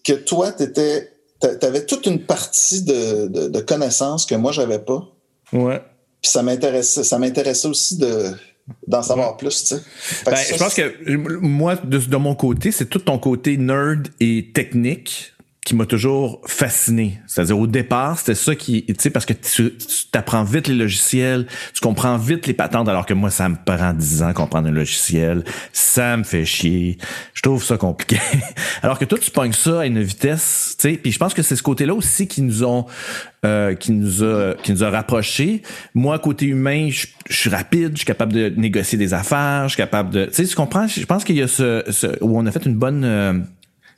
que toi, tu avais toute une partie de, de, connaissances que moi, j'avais pas. Ouais. Puis ça m'intéressait, ça m'intéressait aussi de, d'en savoir plus, tu sais. Ben, je pense que moi, de, de mon côté, c'est tout ton côté nerd et technique qui m'a toujours fasciné. C'est-à-dire au départ, c'était ça qui, tu sais, parce que tu, apprends vite les logiciels, tu comprends vite les patentes, alors que moi, ça me prend 10 ans comprendre un logiciel, ça me fait chier, je trouve ça compliqué. alors que toi, tu pognes ça à une vitesse, tu sais, puis je pense que c'est ce côté-là aussi qui nous ont, euh, qui nous a, qui nous a rapprochés. Moi, côté humain, je, suis rapide, je suis capable de négocier des affaires, je suis capable de, tu sais, tu comprends? Je pense qu'il y a ce, ce, où on a fait une bonne euh,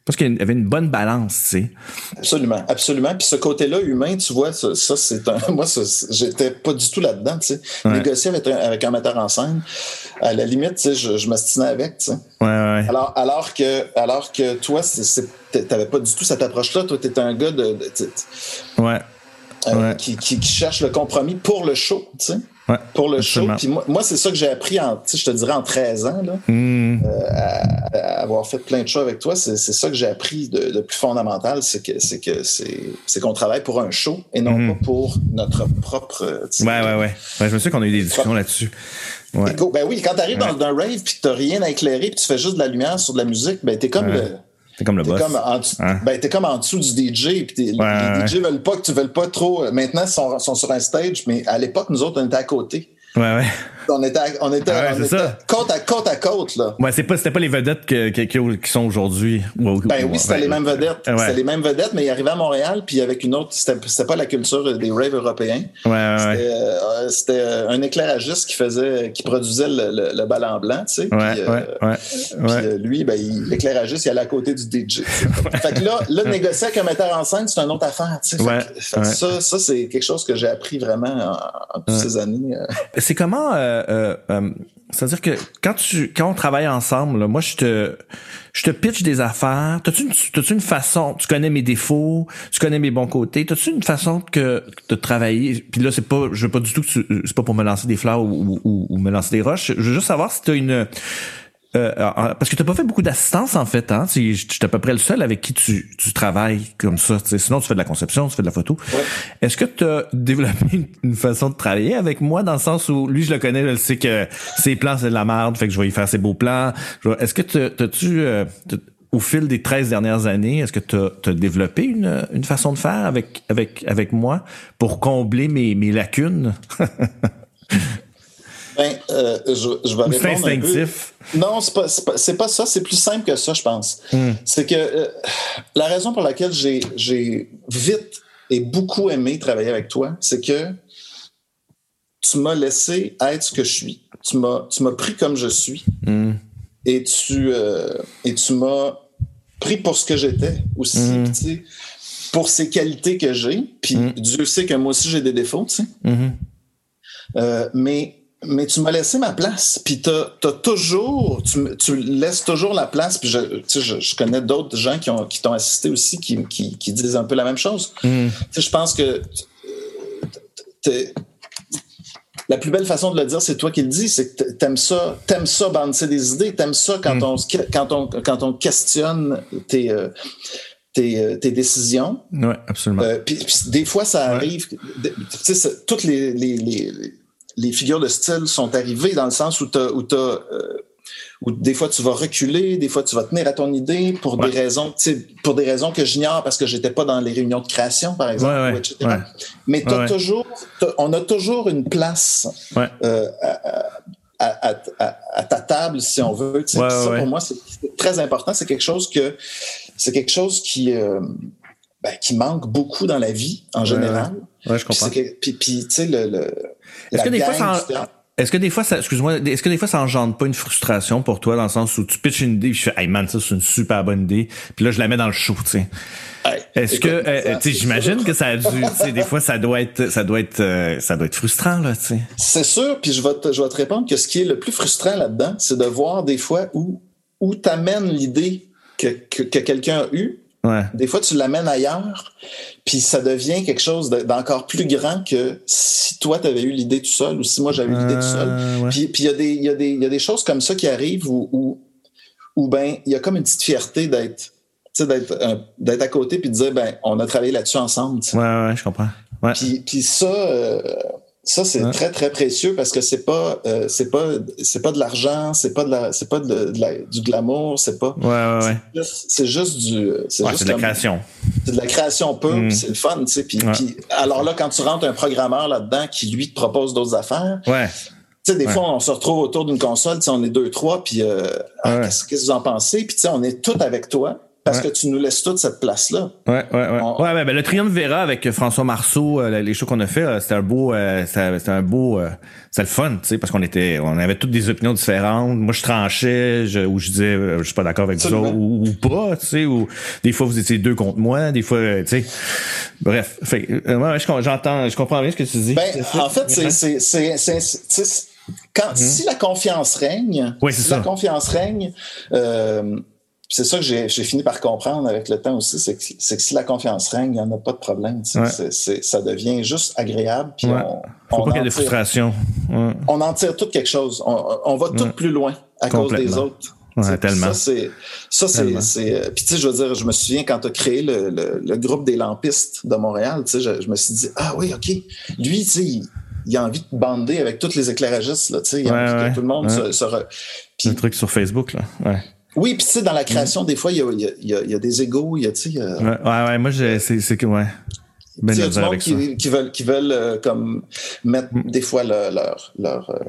parce qu'il y avait une bonne balance, tu sais. Absolument, absolument. Puis ce côté-là humain, tu vois, ça, c'est un. Moi, j'étais pas du tout là-dedans, tu sais. Négocier avec un, avec un metteur en scène, à la limite, tu sais, je, je m'astinais avec, tu sais. Ouais, ouais. Alors, alors que, alors que toi, t'avais pas du tout cette approche-là. Toi, t'étais un gars de. ouais. Euh, qui, qui, qui cherche le compromis pour le show, tu sais pour le show. Puis moi, moi c'est ça que j'ai appris en, je te dirais en 13 ans, là, hmm. euh, à, avoir fait plein de shows avec toi. C'est ça que j'ai appris de, plus fondamental, c'est que c'est que c'est qu'on travaille pour un show et non hmm. pas pour notre propre. Ouais, ouais, ouais, ouais. Je me souviens qu'on a eu des discussions là-dessus. Ouais. Ben oui, quand tu arrives dans un rave puis que t'as rien à éclairer puis tu fais juste de la lumière sur de la musique, ben t'es comme le T'es comme le boss. Comme en, hein? ben, t'es comme en dessous du DJ. Puis les, DJ veulent pas que tu veuilles pas trop. Maintenant, ils sont, sont sur un stage, mais à l'époque, nous autres, on était à côté. Ouais, ouais. On était, on était, ah on était côte à côte à côte, là. Ouais, c'est pas, c'était pas les vedettes que, que, qui sont aujourd'hui. Ben oui, c'était les mêmes vedettes. C'était les mêmes vedettes, mais ils arrivaient à Montréal, puis avec une autre, c'était, pas la culture des raves européens. Ouais, ouais, c'était, euh, c'était euh, un éclairagiste qui faisait, qui produisait le, le, ballon blanc, tu sais. Ouais, puis, euh, ouais, puis lui, ben, l'éclairagiste, il allait à côté du DJ. fait que là, là, négocier avec un metteur en scène, c'est une autre affaire, tu sais. Fait, ça, ça, c'est quelque chose que j'ai appris vraiment en, toutes ces années. C'est comment, euh, euh, c'est-à-dire que quand tu quand on travaille ensemble, moi je te je te pitch des affaires. T'as-tu une, t'as-tu une façon, tu connais mes défauts, tu connais mes bons côtés. T'as-tu une façon que de travailler? Puis là, c'est pas, je veux pas du tout que tu, c'est pas pour me lancer des fleurs ou, ou, ou me lancer des roches. Je veux juste savoir si t'as une euh, parce que tu n'as pas fait beaucoup d'assistance en fait, hein. Tu es à peu près le seul avec qui tu, tu travailles comme ça. Sinon, tu fais de la conception, tu fais de la photo. Est-ce que tu as développé une, façon de travailler avec moi dans le sens où lui, je le connais, je sais que ses plans, c'est de la merde, fait que je vais y faire ses beaux plans. Est-ce que tu euh, au fil des 13 dernières années, est-ce que tu as, développé une, une façon de faire avec, avec, avec moi pour combler mes, mes lacunes? Ben, euh, je, je, vais répondre un peu. Non, c'est pas, pas, pas, ça. C'est plus simple que ça, je pense. Hmm. C'est que euh, la raison pour laquelle j'ai vite et beaucoup aimé travailler avec toi, c'est que tu m'as laissé être ce que je suis. Tu m'as pris comme je suis. Hmm. Et tu euh, et tu m'as pris pour ce que j'étais aussi. Hmm. pour ces qualités que j'ai. Puis Dieu sait que moi aussi j'ai des défauts, sais. Mais mais tu m'as laissé ma place, puis tu as, toujours, tu, tu, laisses toujours la place, puis je, je, je, connais d'autres gens qui, ont, qui t'ont assisté aussi, qui, qui, qui, disent un peu la même chose. Mm. Je pense que la plus belle façon de le dire, c'est toi qui le dis, c'est que t'aimes ça, t'aimes ça balancer des idées, t'aimes ça quand, mm. on, quand, on, quand on questionne tes... Euh, tes, euh, tes, décisions. Oui, absolument. Euh, puis, des fois, ça arrive. Tu sais, toutes les, les, les, les figures de style sont arrivées dans le sens où tu euh, où des fois tu vas reculer, des fois tu vas tenir à ton idée pour des raisons, pour des raisons que j'ignore parce que j'étais pas dans les réunions de création, par exemple, etc. Mais as toujours, on a toujours une place euh, à, ta table, si on veut. ça, pour moi, c'est très important. C'est quelque chose que c'est quelque chose qui euh, ben, qui manque beaucoup dans la vie en général. Ouais, je comprends. Puis, puis tu sais, le, est-ce que des fois, ça est-ce que des fois, ça, excuse-moi, est-ce que des fois, ça engendre pas une frustration pour toi dans le sens où tu pitches une idée, je fais, hey man, ça c'est une super bonne idée, puis là je la mets dans le show, tu sais. Est-ce que, euh, tu sais, j'imagine que ça a dû, tu sais, des fois ça doit être, ça doit être, euh, ça doit être frustrant là, tu sais. C'est sûr, puis je vais te, je vais te répondre que ce qui est le plus frustrant là-dedans, c'est de voir des fois où où t'amènes l'idée que, que, que quelqu'un a eue des fois, tu l'amènes ailleurs, puis ça devient quelque chose d'encore plus grand que si toi, tu avais eu l'idée tout seul ou si moi, j'avais eu l'idée tout seul. Euh, puis il y, a des, y, a des, y a des choses comme ça qui arrivent où, où, ben, il y a comme une petite fierté d'être d'être à côté puis de dire ben on a travaillé là-dessus ensemble. Ouais, ouais, je comprends. Ouais. Puis, puis ça, euh, ça, c'est très, très précieux parce que c'est pas, euh, c'est pas, c'est pas de l'argent, c'est pas de la, c'est pas de, du glamour, c'est pas. Ouais, ouais, ouais. C'est juste, du. C'est ouais, de la création. C'est de la création pure, mm. c'est le fun, tu sais. Puis, alors là, quand tu rentres un programmeur là-dedans qui, lui, te propose d'autres affaires. Ouais. Tu sais, des fois, on se retrouve autour d'une console, tu sais, on est deux, trois, puis euh, ah, qu'est-ce que vous en pensez? Puis, tu sais, on est tous avec toi parce que tu nous laisses toute cette place-là. Ouais, ouais, ouais. ouais ben, ben, le Triomphe Vera avec François Marceau, euh, les shows qu'on a fait, c'était un beau, euh, c'était un beau, euh, c'était le fun, tu sais, parce qu'on était, on avait toutes des opinions différentes. Moi, je tranchais, je, ou je disais, euh, je suis pas d'accord avec vous ou, pas, tu sais, ou des fois vous étiez deux contre moi, des fois, tu sais. Bref, fait, moi, j'entends, je comprends bien ce que tu dis. Ben, en fait, c'est, c'est, c'est, quand, mm-hmm. si la confiance règne, oui, si la confiance règne, euh, c'est ça que j'ai fini par comprendre avec le temps aussi, c'est que, que, si la confiance règne, il n'y en a pas de problème. ça devient juste agréable. Puis on, Faut pas qu'il y ait de frustration. On en tire tout quelque chose. On, va tout plus loin à cause des autres. Ouais, tellement. Ça, c'est. Ça, c'est. Euh, puis, tu sais, je veux dire, je me souviens quand tu as créé le, le, groupe des lampistes de Montréal, tu sais, je, je, me suis dit, ah oui, OK. Lui, tu sais, il, a envie de bander avec tous les éclairagistes, là, tu sais. Il a envie que tout le monde se. se Puis, le truc sur Facebook, là. Ouais. Oui, puis tu sais, dans la création, des fois, il y a, y, a, y a, des égaux, il y a, tu sais... Euh, ouais, ouais, moi, c'est que, ouais. Ben il y a du monde qui, qui, veulent, qui veulent euh, comme mettre mm. des fois leur, leur, leur euh,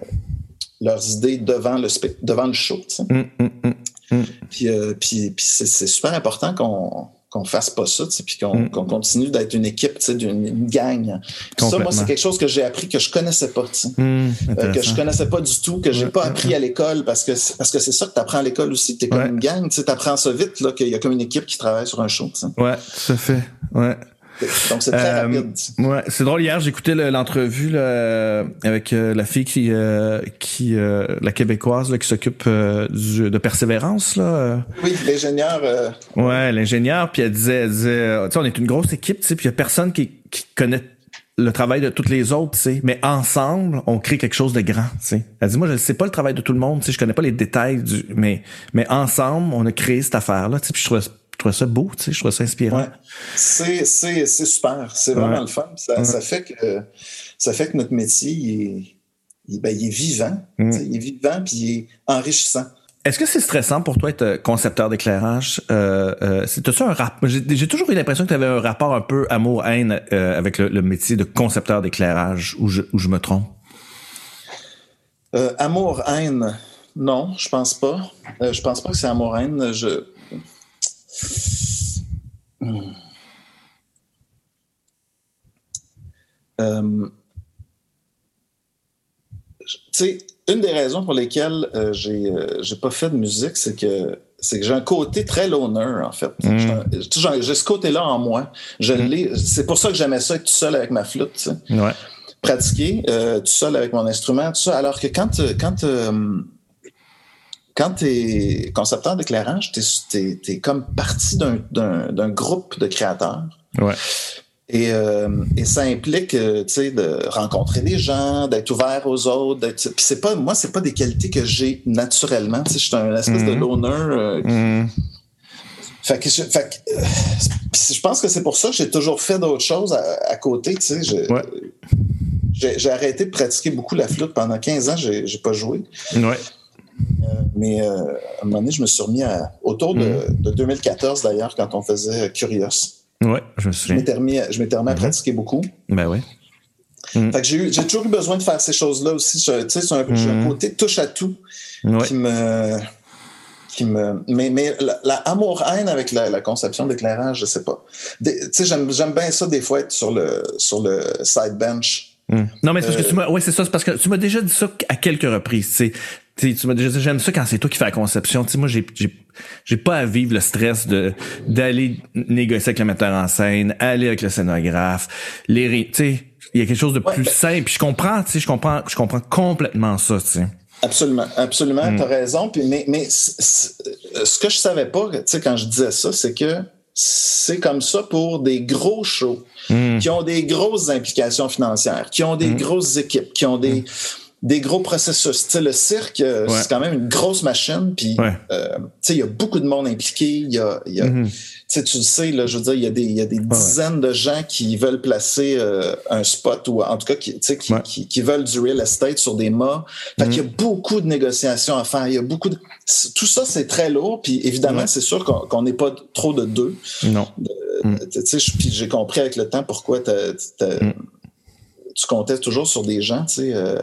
leurs idées devant le, devant le show. Tu sais. Mm, mm, puis, puis, puis c'est super important qu'on qu'on fasse pas ça, puis qu'on mm. continue d'être une équipe, d'une gang. ça, moi, c'est quelque chose que j'ai appris que je connaissais pas, mm, euh, que je connaissais pas du tout, que j'ai pas appris à l'école, parce que parce que c'est ça que tu apprends à l'école aussi. Tu es comme une gang, tu apprends ça vite, qu'il y a comme une équipe qui travaille sur un show. Ouais, tout à fait. Ouais. Donc, c'est très rapide. Ouais, c'est drôle. Hier, j'écoutais l'entrevue avec la fille qui, qui la québécoise là, qui s'occupe de persévérance. Là. Oui, l'ingénieur. Ouais, l'ingénieur. Puis elle disait, elle disait on est une grosse équipe, tu sais, puis il y a personne qui, qui connaît le travail de toutes les autres, tu sais, mais ensemble, on crée quelque chose de grand, tu sais. Elle dit moi je ne sais pas le travail de tout le monde, tu sais, je connais pas les détails du mais mais ensemble, on a créé cette affaire là, tu sais, puis je trouvais, je trouvais ça beau, tu sais, je trouvais ça inspirant. Ouais. C'est c'est c'est super, c'est vraiment le fun, ça, ça fait que ça fait que notre métier il est, il, ben, il est vivant, mm. il est vivant puis il est enrichissant. Est-ce que c'est stressant pour toi être euh, concepteur d'éclairage? Euh, euh, un rap J'ai toujours eu l'impression que tu avais un rapport un peu amour-haine euh, avec le, métier de concepteur d'éclairage, ou je, je me trompe? Amour-haine, non, je pense pas. je pense pas que c'est amour-haine. Je. Tu sais, une des raisons pour lesquelles euh, j'ai euh, pas fait de musique, c'est que c'est que j'ai un côté très loner, en fait. Mm. J'ai ce côté-là en moi. Je mm. C'est pour ça que j'aimais ça être tout seul avec ma flûte, ouais. Pratiquer euh, tout seul avec mon instrument, tout ça. Alors que quand quand quand tu es concepteur d'éclairage, tu es, es, comme partie d'un groupe de créateurs. Ouais. Et, euh, et, ça implique, euh, tu sais, de rencontrer des gens, d'être ouvert aux autres. Puis c'est pas, moi, c'est pas des qualités que j'ai naturellement. Tu sais, je suis un espèce de mhm. loner. Euh, mhm. Fait que, je, fait que, je pense que c'est pour ça que j'ai toujours fait d'autres choses à, côté. Tu sais, j'ai arrêté de pratiquer beaucoup la flûte pendant 15 ans. J'ai pas joué. Ouais. Mais à un moment donné, je me suis remis à, autour de, mhm. de 2014 d'ailleurs, quand on faisait Curious. Ouais, je me souviens. Je m'étais remis, je m'étais remis à mhm. pratiquer beaucoup. Ben oui. Mm. Fait que j'ai, j'ai toujours eu besoin de faire ces choses-là aussi. Tu sais, c'est un, j'ai un mhm. côté touche à tout qui me. Qui me mais mais la, amour-haine avec la, la, conception d'éclairage, je sais pas. Tu sais, j'aime, j'aime bien ça des fois être sur le, sur le side bench. Mm. Non, mais c'est parce que tu m'as, ouais, c'est ça, c'est parce que tu m'as déjà dit ça à quelques reprises. Tu tu m'as déjà dit, j'aime ça quand c'est toi qui fais la conception. Tu sais, moi, j'ai, j'ai, j'ai pas à vivre le stress de, d'aller négocier avec le metteur en scène, aller avec le scénographe, les, tu il y a quelque chose de plus ben simple. je comprends, tu je comprends, je comprends complètement ça, tu sais. Absolument, absolument, mm. t'as raison. Puis, mais, mais ce que je savais pas, tu sais, quand je disais ça, c'est que c'est comme ça pour des gros shows mm. qui ont des grosses implications financières, qui ont des mm. grosses équipes, qui ont des des gros processus. Tu sais, le cirque, euh, c'est quand même une grosse machine. Puis, euh, tu sais, il y a beaucoup de monde impliqué. Il y a, y a mm-hmm. tu sais, tu le sais, là, je veux dire, il y a des, y a des dizaines de gens qui veulent placer euh, un spot ou en tout cas, qui, tu sais, qui, qui, qui, veulent du real estate sur des mâts. Fait qu'il y a mm-hmm. beaucoup de négociations à faire. Il y a beaucoup de... Tout ça, c'est très lourd. Puis, évidemment, c'est sûr qu'on n'est pas trop de deux. Non. Mm. Tu j'ai compris avec le temps pourquoi t'as, mm tu comptais toujours sur des gens, tu sais, euh,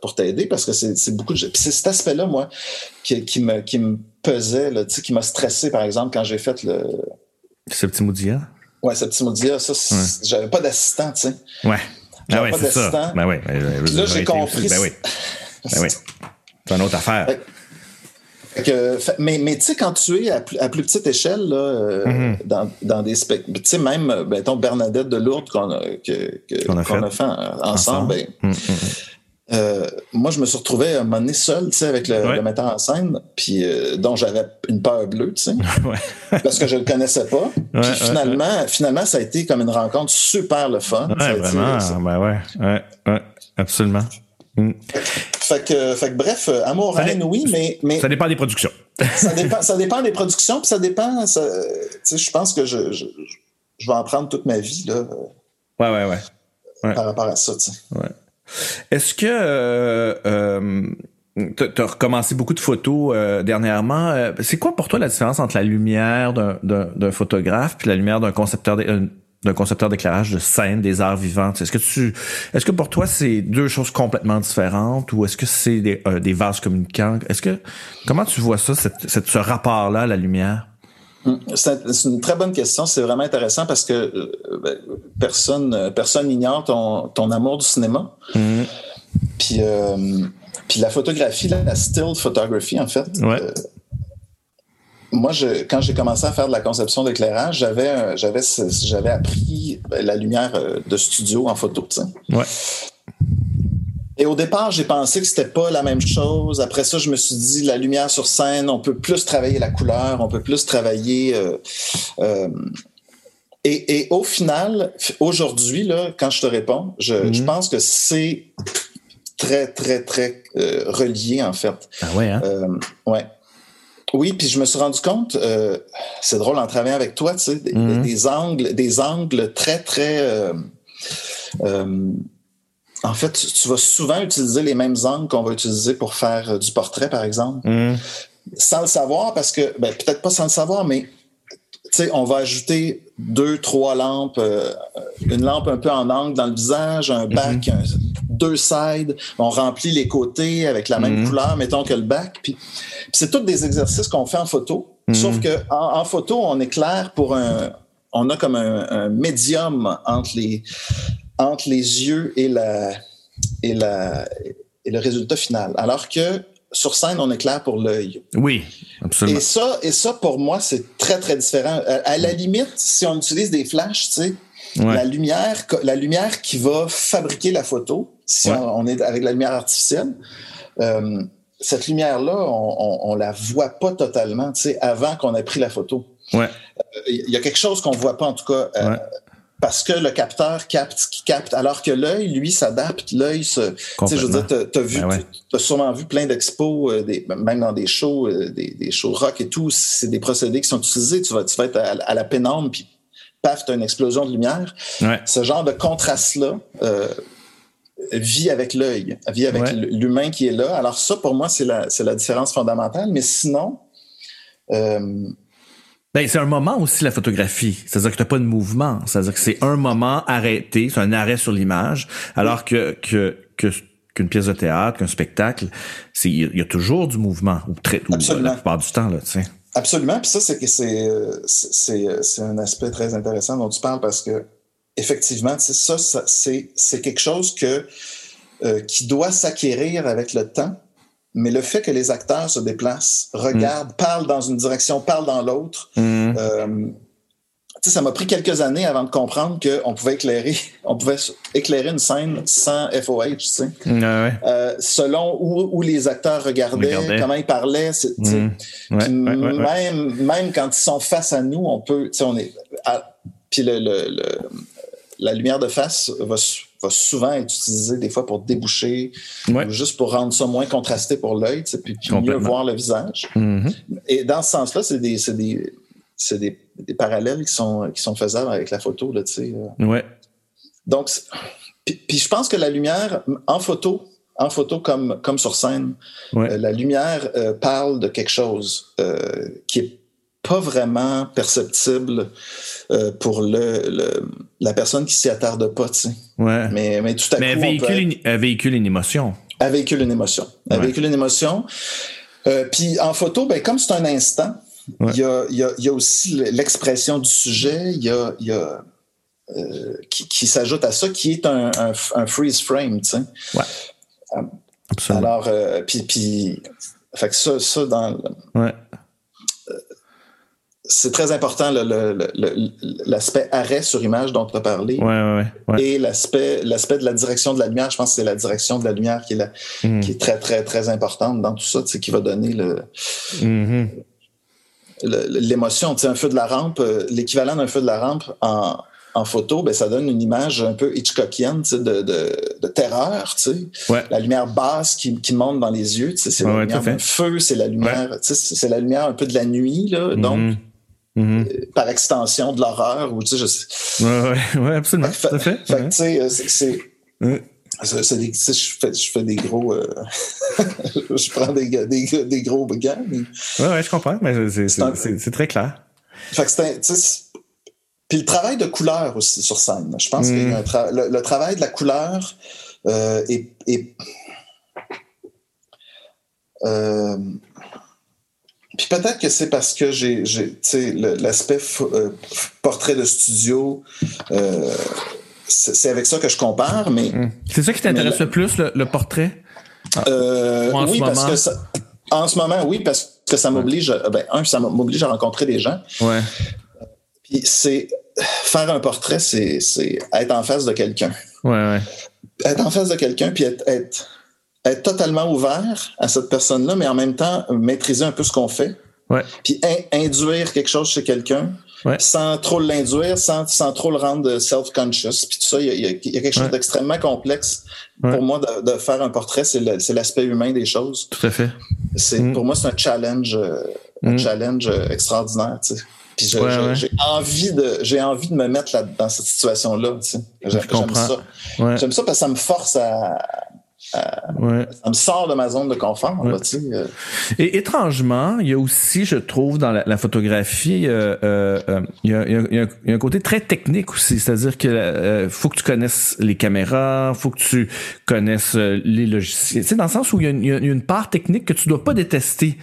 pour t'aider parce que c'est beaucoup de. Puis c'est cet aspect-là, moi, qui, qui, me, qui me pesait, là, tu sais, qui m'a stressé, par exemple, quand j'ai fait le. Ce petit Moudia? Ouais, ce petit Moudia, ça, j'avais pas d'assistant, tu sais. Ouais. Ah ouais, c'est ça. Ben oui. là, j'ai compris. Ben oui. Ben oui. C'est une autre affaire mais mais tu sais, quand tu es à plus, petite échelle, là, euh, mm-hmm. dans, dans, des spectacles, tu sais, même euh, ben, ton Bernadette de Lourdes qu'on a, que, qu'on a, fait. ensemble, Ben, euh, moi, je me suis retrouvé à un moment donné seul, tu sais, avec le, metteur en scène, puis dont j'avais une peur bleue, tu sais, parce que je le connaissais pas. puis finalement, finalement, ça a été comme une rencontre super le fun. Ouais, vraiment. ben ouais, ouais, ouais, absolument. Mm. Fait que, fait que bref, euh, Amour Reine, oui, mais, mais. Ça dépend des productions. ça, dépend, ça dépend des productions, puis ça dépend. Sais, je pense que je, je, je, vais en prendre toute ma vie, là. Ouais, ouais, ouais. Par rapport à ça, tu sais. Ouais. Est-ce que. Euh, euh, tu as recommencé beaucoup de photos euh, dernièrement. Euh, c'est quoi pour toi la différence entre la lumière d'un photographe puis la lumière d'un concepteur, d'un concepteur d'éclairage de scène des arts vivants. Est-ce que tu, est-ce que pour toi c'est deux choses complètement différentes ou est-ce que c'est des, euh, des vases communicants? Est-ce que comment tu vois ça, cette, ce rapport-là à la lumière? Hum, c'est une très bonne question. C'est vraiment intéressant parce que euh, ben, personne personne n'ignore ton, ton amour du cinéma. Mmh. Puis, euh, puis la photographie, la still photography, en fait, ouais moi, je, quand j'ai commencé à faire de la conception d'éclairage, j'avais, j'avais, j'avais appris la lumière de studio en photo. Ouais. Et au départ, j'ai pensé que c'était pas la même chose. Après ça, je me suis dit, la lumière sur scène, on peut plus travailler la couleur, on peut plus travailler. Euh, euh, et, au final, aujourd'hui, là, quand je te réponds, je, mhm. pense que c'est très, très, très euh, relié, en fait. Ah ouais, hein? ouais. Oui, puis je me suis rendu compte, c'est drôle en travaillant avec toi, tu sais, des, mhm. des angles, des angles très, très en fait, tu vas souvent utiliser les mêmes angles qu'on va utiliser pour faire euh, du portrait, par exemple, mm. sans le savoir, parce que, ben, peut-être pas sans le savoir, mais on va ajouter deux, trois lampes, euh, une lampe un peu en angle dans le visage, un bac, mm-hmm. Deux sides. On remplit les côtés avec la même mm-hmm. couleur, mettons que le bac. Puis, c'est tous des exercices qu'on fait en photo. Mm-hmm. Sauf que en, photo, on éclaire pour un, on a comme un médium entre les, entre les yeux et, la, et, la, et le résultat final. Alors que sur scène, on est clair pour l'œil. Oui, absolument. Et ça, et ça, pour moi, c'est très, très différent. À, la limite, si on utilise des flashs, tu sais, la, lumière, la lumière qui va fabriquer la photo, si on, est avec la lumière artificielle, euh, cette lumière-là, on, on, la voit pas totalement, tu sais, avant qu'on ait pris la photo. Ouais. Il y a quelque chose qu'on voit pas, en tout cas, euh, parce que le capteur capte ce qui capte, alors que l'œil, lui, s'adapte. L'œil se. Tu sais, je veux dire, vu, ben as sûrement vu plein d'expos, euh, même dans des shows, euh, des, des, shows rock et tout. C'est des procédés qui sont utilisés. Tu vas, tu vas être à, la pénombre, puis paf, t'as une explosion de lumière. Ce genre de contraste-là. Euh, vit avec l'œil, vit avec l'humain qui est là. Alors ça, pour moi, c'est la, la différence fondamentale. Mais sinon, euh, ben, c'est un moment aussi, la photographie. C'est-à-dire que tu n'as pas de mouvement. C'est-à-dire que c'est un moment arrêté, c'est un arrêt sur l'image, alors que, que, qu'une pièce de théâtre, qu'un spectacle, il y a toujours du mouvement, ou très, ou la plupart du temps, là, tu sais. Absolument. Puis ça, c'est que c'est, c'est, c'est un aspect très intéressant dont tu parles parce que, effectivement, ça, ça c'est, c'est quelque chose que, euh, qui doit s'acquérir avec le temps mais le fait que les acteurs se déplacent, regardent, parlent dans une direction, parlent dans l'autre, mm. euh, ça m'a pris quelques années avant de comprendre qu'on pouvait éclairer, on pouvait éclairer une scène sans FOH, tu sais. Euh, selon où, où, les acteurs regardaient, comment ils parlaient, mm. même même quand ils sont face à nous, on peut, tu sais, on est, puis le, le, la lumière de face va va souvent être utilisé des fois pour déboucher, ou juste pour rendre ça moins contrasté pour l'œil, puis, puis mieux voir le visage. Mm-hmm. Et dans ce sens-là, c'est des, des, des, des, parallèles qui sont, qui sont faisables avec la photo. Là, euh. ouais. Donc, puis, je pense que la lumière, en photo, en photo comme, comme sur scène, euh, la lumière euh, parle de quelque chose qui est pas vraiment perceptible euh, pour le, la personne qui s'y attarde pas, tu sais. Ouais. Mais, mais tout à mais coup. Mais véhicule, véhicule une émotion. Elle véhicule une émotion. Elle véhicule une émotion. Euh, puis en photo, ben, comme c'est un instant, il y, a, y, a, y, a, aussi l'expression du sujet, il y a, y a euh, qui, qui s'ajoute à ça, qui est un, un, un freeze frame, tu sais. Ouais. Euh, Absolument. Alors, euh, puis, puis, fait que ça, ça dans. Ouais c'est très important l'aspect arrêt sur image dont tu as parlé. Ouais, ouais, et l'aspect de la direction de la lumière, je pense que c'est la direction de la lumière qui est, la, hmm. qui est très, très, très importante dans tout ça, qui va donner le. Mm-hmm. L'émotion, tu sais, un feu de la rampe, euh, l'équivalent d'un feu de la rampe en, en photo, ben, ça donne une image un peu Hitchcockienne de, de, de, terreur. La lumière basse qui, qui monte dans les yeux. C'est la lumière feu, c'est la lumière, c'est la lumière un peu de la nuit. Là, mm-hmm. Donc, Mm-hmm. Euh, par extension de l'horreur ou tu sais je sais ouais, ouais, absolument fait, fait, fait tu c'est je fais, je fais des gros euh, je prends des, des, des gros gants mais... ouais, je comprends mais c'est très clair fait que c'est puis le travail de couleur aussi sur scène je pense que mm. le, travail de la couleur euh, est, est euh, puis peut-être que c'est parce que j'ai, l'aspect portrait de studio, c'est avec ça que je compare, mais... Hum. C'est ça qui t'intéresse le plus, le, portrait? Euh, oui, parce que en ce moment, oui, parce que ça m'oblige, ben, un, ça m'oblige à rencontrer des gens. Ouais. Puis c'est faire un portrait, c'est être en face de quelqu'un. Ouais, ouais. Être en face de quelqu'un, puis être, être, totalement ouvert à cette personne-là, mais en même temps maîtriser un peu ce qu'on fait. Ouais. Puis induire quelque chose chez quelqu'un. Sans trop l'induire, sans, sans trop le rendre self-conscious. Puis tout ça, il y a, y a, quelque chose d'extrêmement complexe pour moi de, de, faire un portrait, c'est l'aspect humain des choses. Tout à fait. C'est mm. Pour moi, c'est un challenge, euh, un mm. challenge euh, extraordinaire. Tu sais. Puis j'ai envie de j'ai envie de me mettre là, dans cette situation-là. Tu sais. J'aime ça. J'aime ça parce que ça me force à, Ouais. Ça me sort de ma zone de confort. Là, tu sais. Euh. Et étrangement, il y a aussi, je trouve, dans la, photographie, euh, euh, il, y a, il, y a, un côté très technique aussi. C'est-à-dire que faut que tu connaisses les caméras, faut que tu connaisses les logiciels. Tu sais, dans le sens où il y a une, il y a une part technique que tu dois pas détester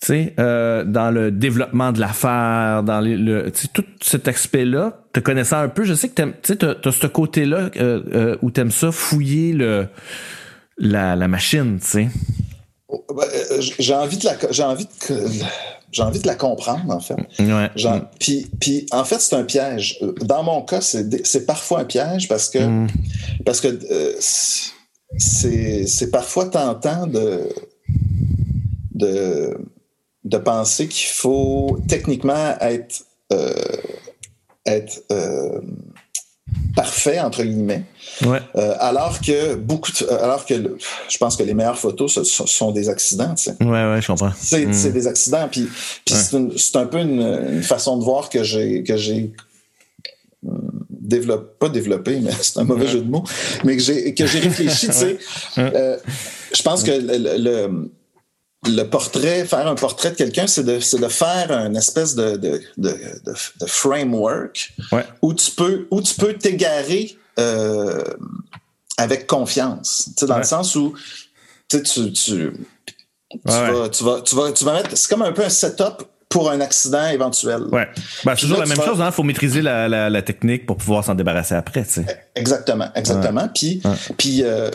tu sais, euh, dans le développement de l'affaire, dans les, le, tout cet aspect-là, te connaissant un peu, je sais que tu as, ce côté-là euh, euh, où tu aimes ça, fouiller le, la, la machine, tu sais. Oh, ben, euh, j'ai envie de la j'ai envie de j'ai envie de la comprendre en fait. Ouais. puis, puis en fait c'est un piège. Dans mon cas c'est c'est parfois un piège parce que mm. parce que euh, c'est c'est parfois tentant de de de penser qu'il faut techniquement être, euh, être euh, parfait entre guillemets. Ouais. Euh, alors que beaucoup, alors que je pense que les meilleures photos ce, sont des accidents. Tu sais. Ouais, ouais, je comprends. C'est mm. des accidents. Puis, puis c'est un peu une, une, façon de voir que j'ai que j'ai développé, pas développé, mais c'est un mauvais jeu de mots, mais que j'ai que j'ai réfléchi. tu sais, je pense que le le portrait, faire un portrait de quelqu'un, c'est de, de, faire une espèce de, de, de framework où tu peux où tu peux t'égarer euh, avec confiance. Tu sais, dans le sens où tu, tu, tu, vas, tu, vas, tu, vas, tu vas mettre. C'est comme un peu un setup pour un accident éventuel. Ouais. Ben, c'est toujours la même chose, il hein? faut maîtriser la, la, la, technique pour pouvoir s'en débarrasser après, tu sais. Exactement, exactement. Puis, puis euh,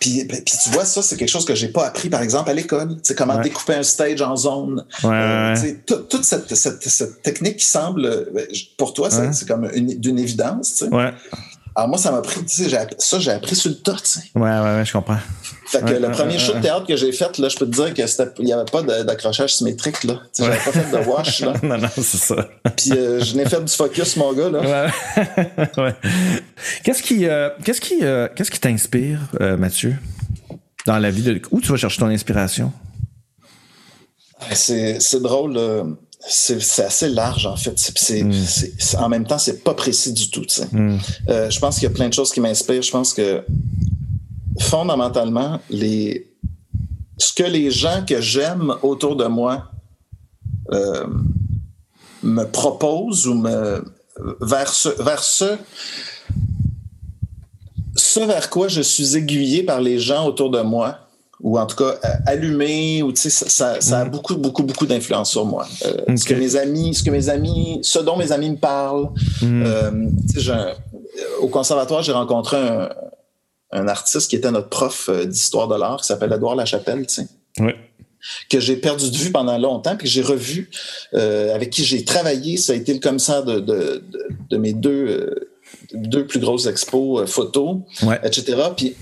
puis, puis, tu vois, ça, c'est quelque chose que j'ai pas appris, par exemple, à l'école. C'est comment découper un stage en zone. Euh, toute cette, cette, cette, technique qui semble, ben, pour toi, c'est comme d'une évidence. Ouais. Alors moi, ça m'a pris, tu sais, ça, j'ai appris sur le tas, tu sais. Ouais, ouais, ouais, je comprends. Fait que le premier show de théâtre que j'ai fait, là, je peux te dire qu'il n'y avait pas d'accrochage symétrique, là. Tu sais, j'avais pas fait de wash, là. non, non, c'est ça. Puis euh, je n'ai fait du focus, mon gars, là. Ouais. Qu'est-ce qui, euh, qu'est-ce qui, euh, qu'est-ce qui t'inspire, Mathieu, dans la vie de... Où tu vas chercher ton inspiration? C'est, c'est drôle, c'est assez large en fait. Mm. En même temps c'est pas précis du tout. Mm. Euh, je pense qu'il y a plein de choses qui m'inspirent. Je pense que fondamentalement les ce que les gens que j'aime autour de moi euh, me proposent ou me vers ce vers ce ce vers quoi je suis aiguillé par les gens autour de moi ou en tout cas allumé ou tu sais ça, ça, a mm. beaucoup beaucoup beaucoup d'influence sur moi. Euh, ce que mes amis ce que mes amis ce dont mes amis me parlent. Mm. euh, au conservatoire j'ai rencontré un, un, artiste qui était notre prof euh, d'histoire de l'art qui s'appelle Edouard Lachapelle tu sais. Que j'ai perdu de vue pendant longtemps puis que j'ai revu euh, avec qui j'ai travaillé. Ça a été le commissaire de, de, de, de mes deux euh, deux plus grosses expos photos ouais. etc puis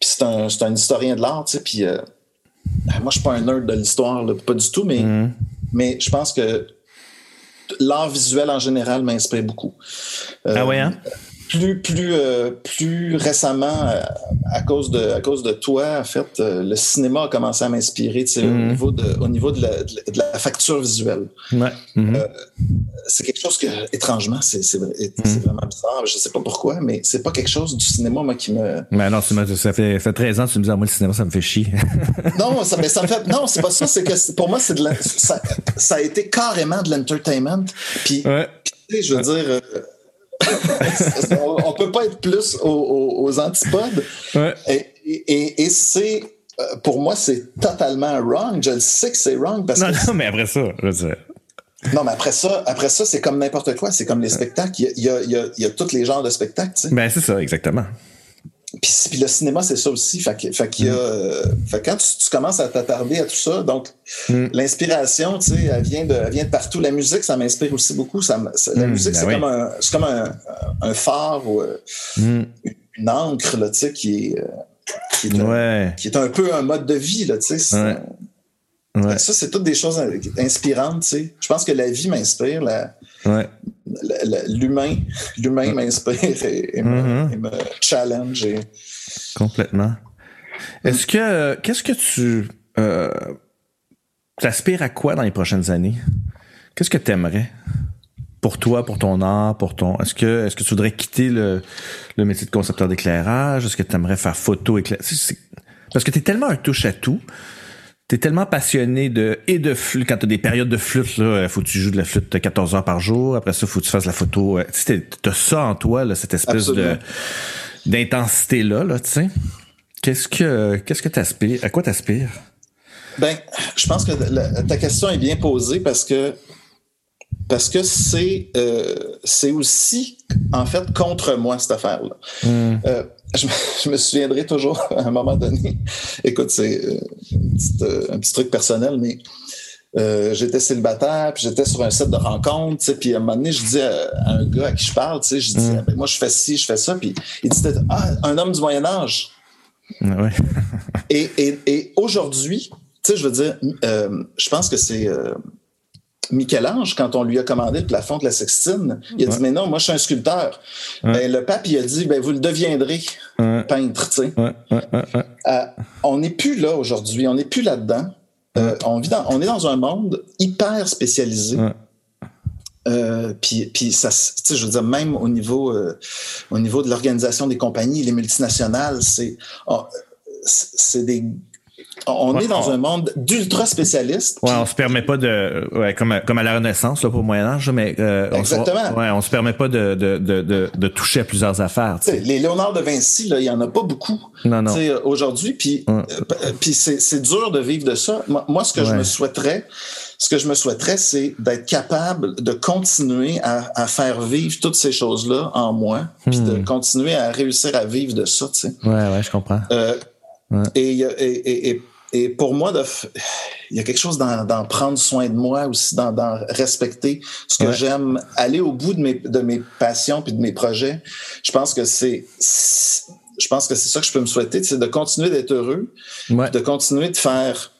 puis c'est un, un, historien de l'art, tu sais, puis euh, ben, moi, je suis pas un nerd de l'histoire, pas du tout, mais, mm. mais je pense que l'art visuel en général m'inspire beaucoup. Euh, ah ouais, hein? Plus plus euh, plus récemment euh, à cause de à cause de toi en fait euh, le cinéma a commencé à m'inspirer au mm-hmm. niveau de au niveau de la, de la facture visuelle ouais. Mm-hmm. c'est quelque chose que étrangement c'est c'est mm-hmm. vraiment bizarre je sais pas pourquoi mais c'est pas quelque chose du cinéma moi qui me mais non ça fait ça fait 13 ans que tu me dis ah, moi le cinéma ça me fait chier non ça mais ça me fait non c'est pas ça c'est que pour moi c'est de la, ça, ça a été carrément de l'entertainment puis, ouais. je veux dire on, peut pas être plus aux, antipodes. Et, c'est, euh, pour moi, c'est totalement wrong. Je le sais que c'est wrong parce non, que. Non, mais après ça, je sais. Non, mais après ça, après ça, c'est comme n'importe quoi. C'est comme les spectacles. Il y a, il y a, il y a tous les genres de spectacles. Tu sais. Ben, c'est ça, exactement. Puis, le cinéma, c'est ça aussi. Fait, fait qu'il y a, mm. fait quand tu, commences à t'attarder à tout ça, donc mm. l'inspiration, tu sais, elle vient de, vient de partout. La musique, ça m'inspire aussi beaucoup. Ça, la mm, musique, ben c'est comme, un, comme un, un, phare ou une encre, là, tu sais, qui est, qui est, un, qui est un peu un mode de vie, là, tu sais. Ça, c'est toutes des choses inspirantes, tu sais. Je pense que la vie m'inspire, la, l'humain, l'humain m'inspire et, me, mm-hmm. challenge. Complètement. Est-ce que, qu'est-ce que tu, euh, aspires à quoi dans les prochaines années? Qu'est-ce que tu aimerais? Pour toi, pour ton art, pour ton. Est-ce que, est-ce que tu voudrais quitter le, le métier de concepteur d'éclairage? Est-ce que tu aimerais faire photo éclairage? Parce que tu es tellement un touche à tout T'es tellement passionné de et de flûte quand t'as des périodes de flûte là, faut que tu joues de la flûte 14 heures par jour. Après ça, faut que tu fasses la photo. Tu t'as ça en toi là, cette espèce de d'intensité là, là, tu sais. Qu'est-ce que qu'est-ce que t'aspires? À quoi t'aspires? Ben, je pense que ta question est bien posée parce que parce que c'est euh, c'est aussi en fait contre moi cette affaire là. Hmm. Euh, je, me souviendrai toujours à un moment donné. Écoute, c'est euh, euh, un petit truc personnel, mais euh, j'étais célibataire, puis j'étais sur un site de rencontre, puis à un moment donné, je dis à, un gars à qui je parle, je dis, mm. ben, moi, je fais ci, je fais ça, puis il dit, ah, un homme du Moyen Âge. Ah et, et, et aujourd'hui, tu sais, je veux dire, je pense que c'est Michel-Ange, quand on lui a commandé le plafond de la Sextine, il a dit Mais non, moi, je suis un sculpteur. Ben, le pape, il a dit ben, Vous le deviendrez, peintre. Euh, on n'est plus là aujourd'hui, on n'est plus là-dedans. Euh, on, vit on est dans un monde hyper spécialisé. Euh, puis, puis ça, je veux dire, même au niveau, au niveau de l'organisation des compagnies, les multinationales, c'est, oh, c'est des on est dans un monde d'ultra spécialistes. Ouais, on se permet pas de, ouais, comme, comme à la Renaissance là, pour le Moyen Âge, mais euh, Exactement. On, ouais, on se permet pas de, de, de, de, toucher à plusieurs affaires. Les Léonard de Vinci, là, il y en a pas beaucoup. Non, non. Aujourd'hui, puis, euh, puis c'est dur de vivre de ça. Moi, ce que je me souhaiterais, ce que je me souhaiterais, c'est d'être capable de continuer à, à, faire vivre toutes ces choses-là en moi, puis de hmm. continuer à réussir à vivre de ça. Tu sais. Ouais, ouais, je comprends. Euh, et, et, et, et, pour moi, il y a quelque chose d'en prendre soin de moi aussi, d'en respecter ce que j'aime, aller au bout de mes, de mes passions puis de mes projets. Je pense que c'est je pense que c'est ça que je peux me souhaiter, c'est de continuer d'être heureux, de continuer de faire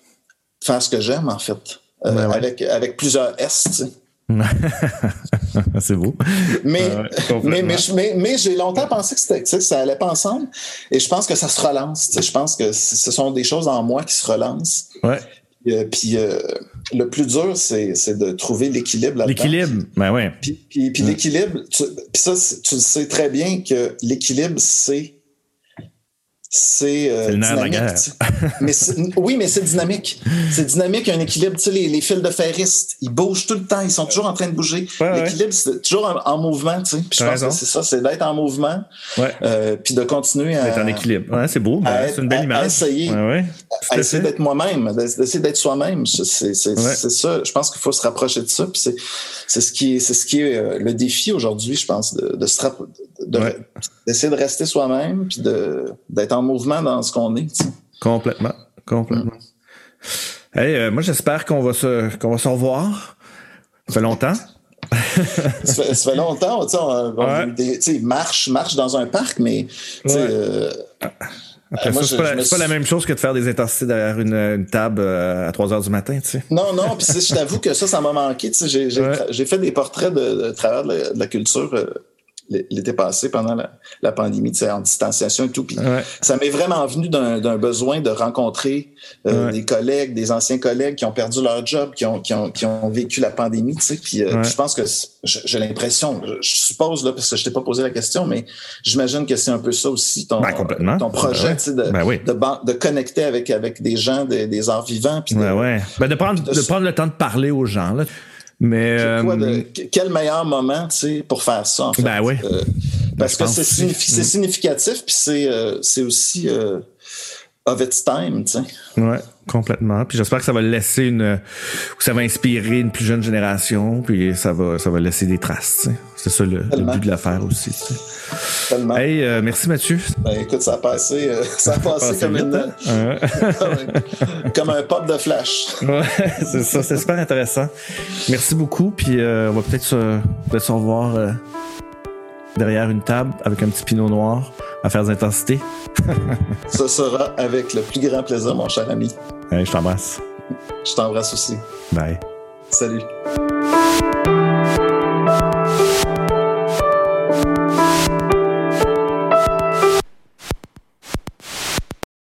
faire ce que j'aime en fait, euh, avec avec plusieurs S. c'est beau. Mais, mais, mais, mais, j'ai longtemps pensé que, que ça allait pas ensemble. Et je pense que ça se relance. Je pense que ce sont des choses en moi qui se relancent. Ouais. Euh, puis euh, le plus dur, c'est de trouver l'équilibre là-dedans. L'équilibre, ben ouais. Puis, puis, puis l'équilibre, puis ça, tu sais très bien que l'équilibre, c'est c'est euh, dynamique. mais oui, mais c'est dynamique. C'est dynamique, il y a un équilibre. Tu sais, les, les fils de ferriste, ils bougent tout le temps, ils sont toujours en train de bouger. L'équilibre, c'est toujours en, mouvement. Tu sais. Puis je pense que c'est ça, c'est d'être en mouvement, euh, puis de continuer à être en équilibre. Ouais, c'est beau, c'est une belle image. À essayer, à essayer d'être moi-même, d'essayer d'être soi-même. C'est ça. Je pense qu'il faut se rapprocher de ça. Puis c'est ce qui est, c'est ce qui est euh, le défi aujourd'hui, je pense, de, de d'essayer de, de rester soi-même, puis d'être en mouvement dans ce qu'on est. Complètement, complètement. Hey, euh, moi j'espère qu'on va se qu'on va se revoir. Ça fait longtemps. ça, fait, ça, fait, longtemps, tu sais, ouais. marche, marche dans un parc, mais euh, Après, ça, c'est pas, pas, la même chose que de faire des intensités derrière une, une table euh, à 3 heures du matin, tu sais. Non, non, puis je t'avoue que ça, ça m'a manqué. Tu sais, j'ai ouais. fait des portraits de, de travers de la, de la culture euh, l'été passé pendant la, la pandémie, en distanciation et tout. Puis ça m'est vraiment venu d'un besoin de rencontrer euh, des collègues, des anciens collègues qui ont perdu leur job, qui ont, qui ont, qui ont vécu la pandémie. Tu sais, puis euh, je pense que j'ai l'impression, je suppose là, parce que je t'ai pas posé la question, mais j'imagine que c'est un peu ça aussi ton, ben, ton projet, ben tu sais, de, ben oui. de, de, connecter avec avec des gens, des, des arts vivants. Puis de, Ben prendre de prendre le temps de parler aux gens. Là. Mais euh, quel meilleur moment, tu sais, pour faire ça en fait? Ben oui. Euh, parce que c'est significatif, puis c'est euh, c'est aussi of its time, tu sais. Ouais, complètement. Puis j'espère que ça va laisser une, ça va inspirer une plus jeune génération, puis ça va, ça va laisser des traces. C'est ça le, but de l'affaire aussi. Tellement. Hey, euh, merci Mathieu. Ben, écoute, ça a passé, euh, ça a passé comme, une, hein? comme, un pop de flash. Ouais, c'est ça, c'est super intéressant. Merci beaucoup, puis euh, on va peut-être se, peut se revoir derrière une table avec un petit pinot noir à faire des intensités. Ça sera avec le plus grand plaisir, mon cher ami. je t'embrasse. Je t'embrasse aussi. Bye. Salut.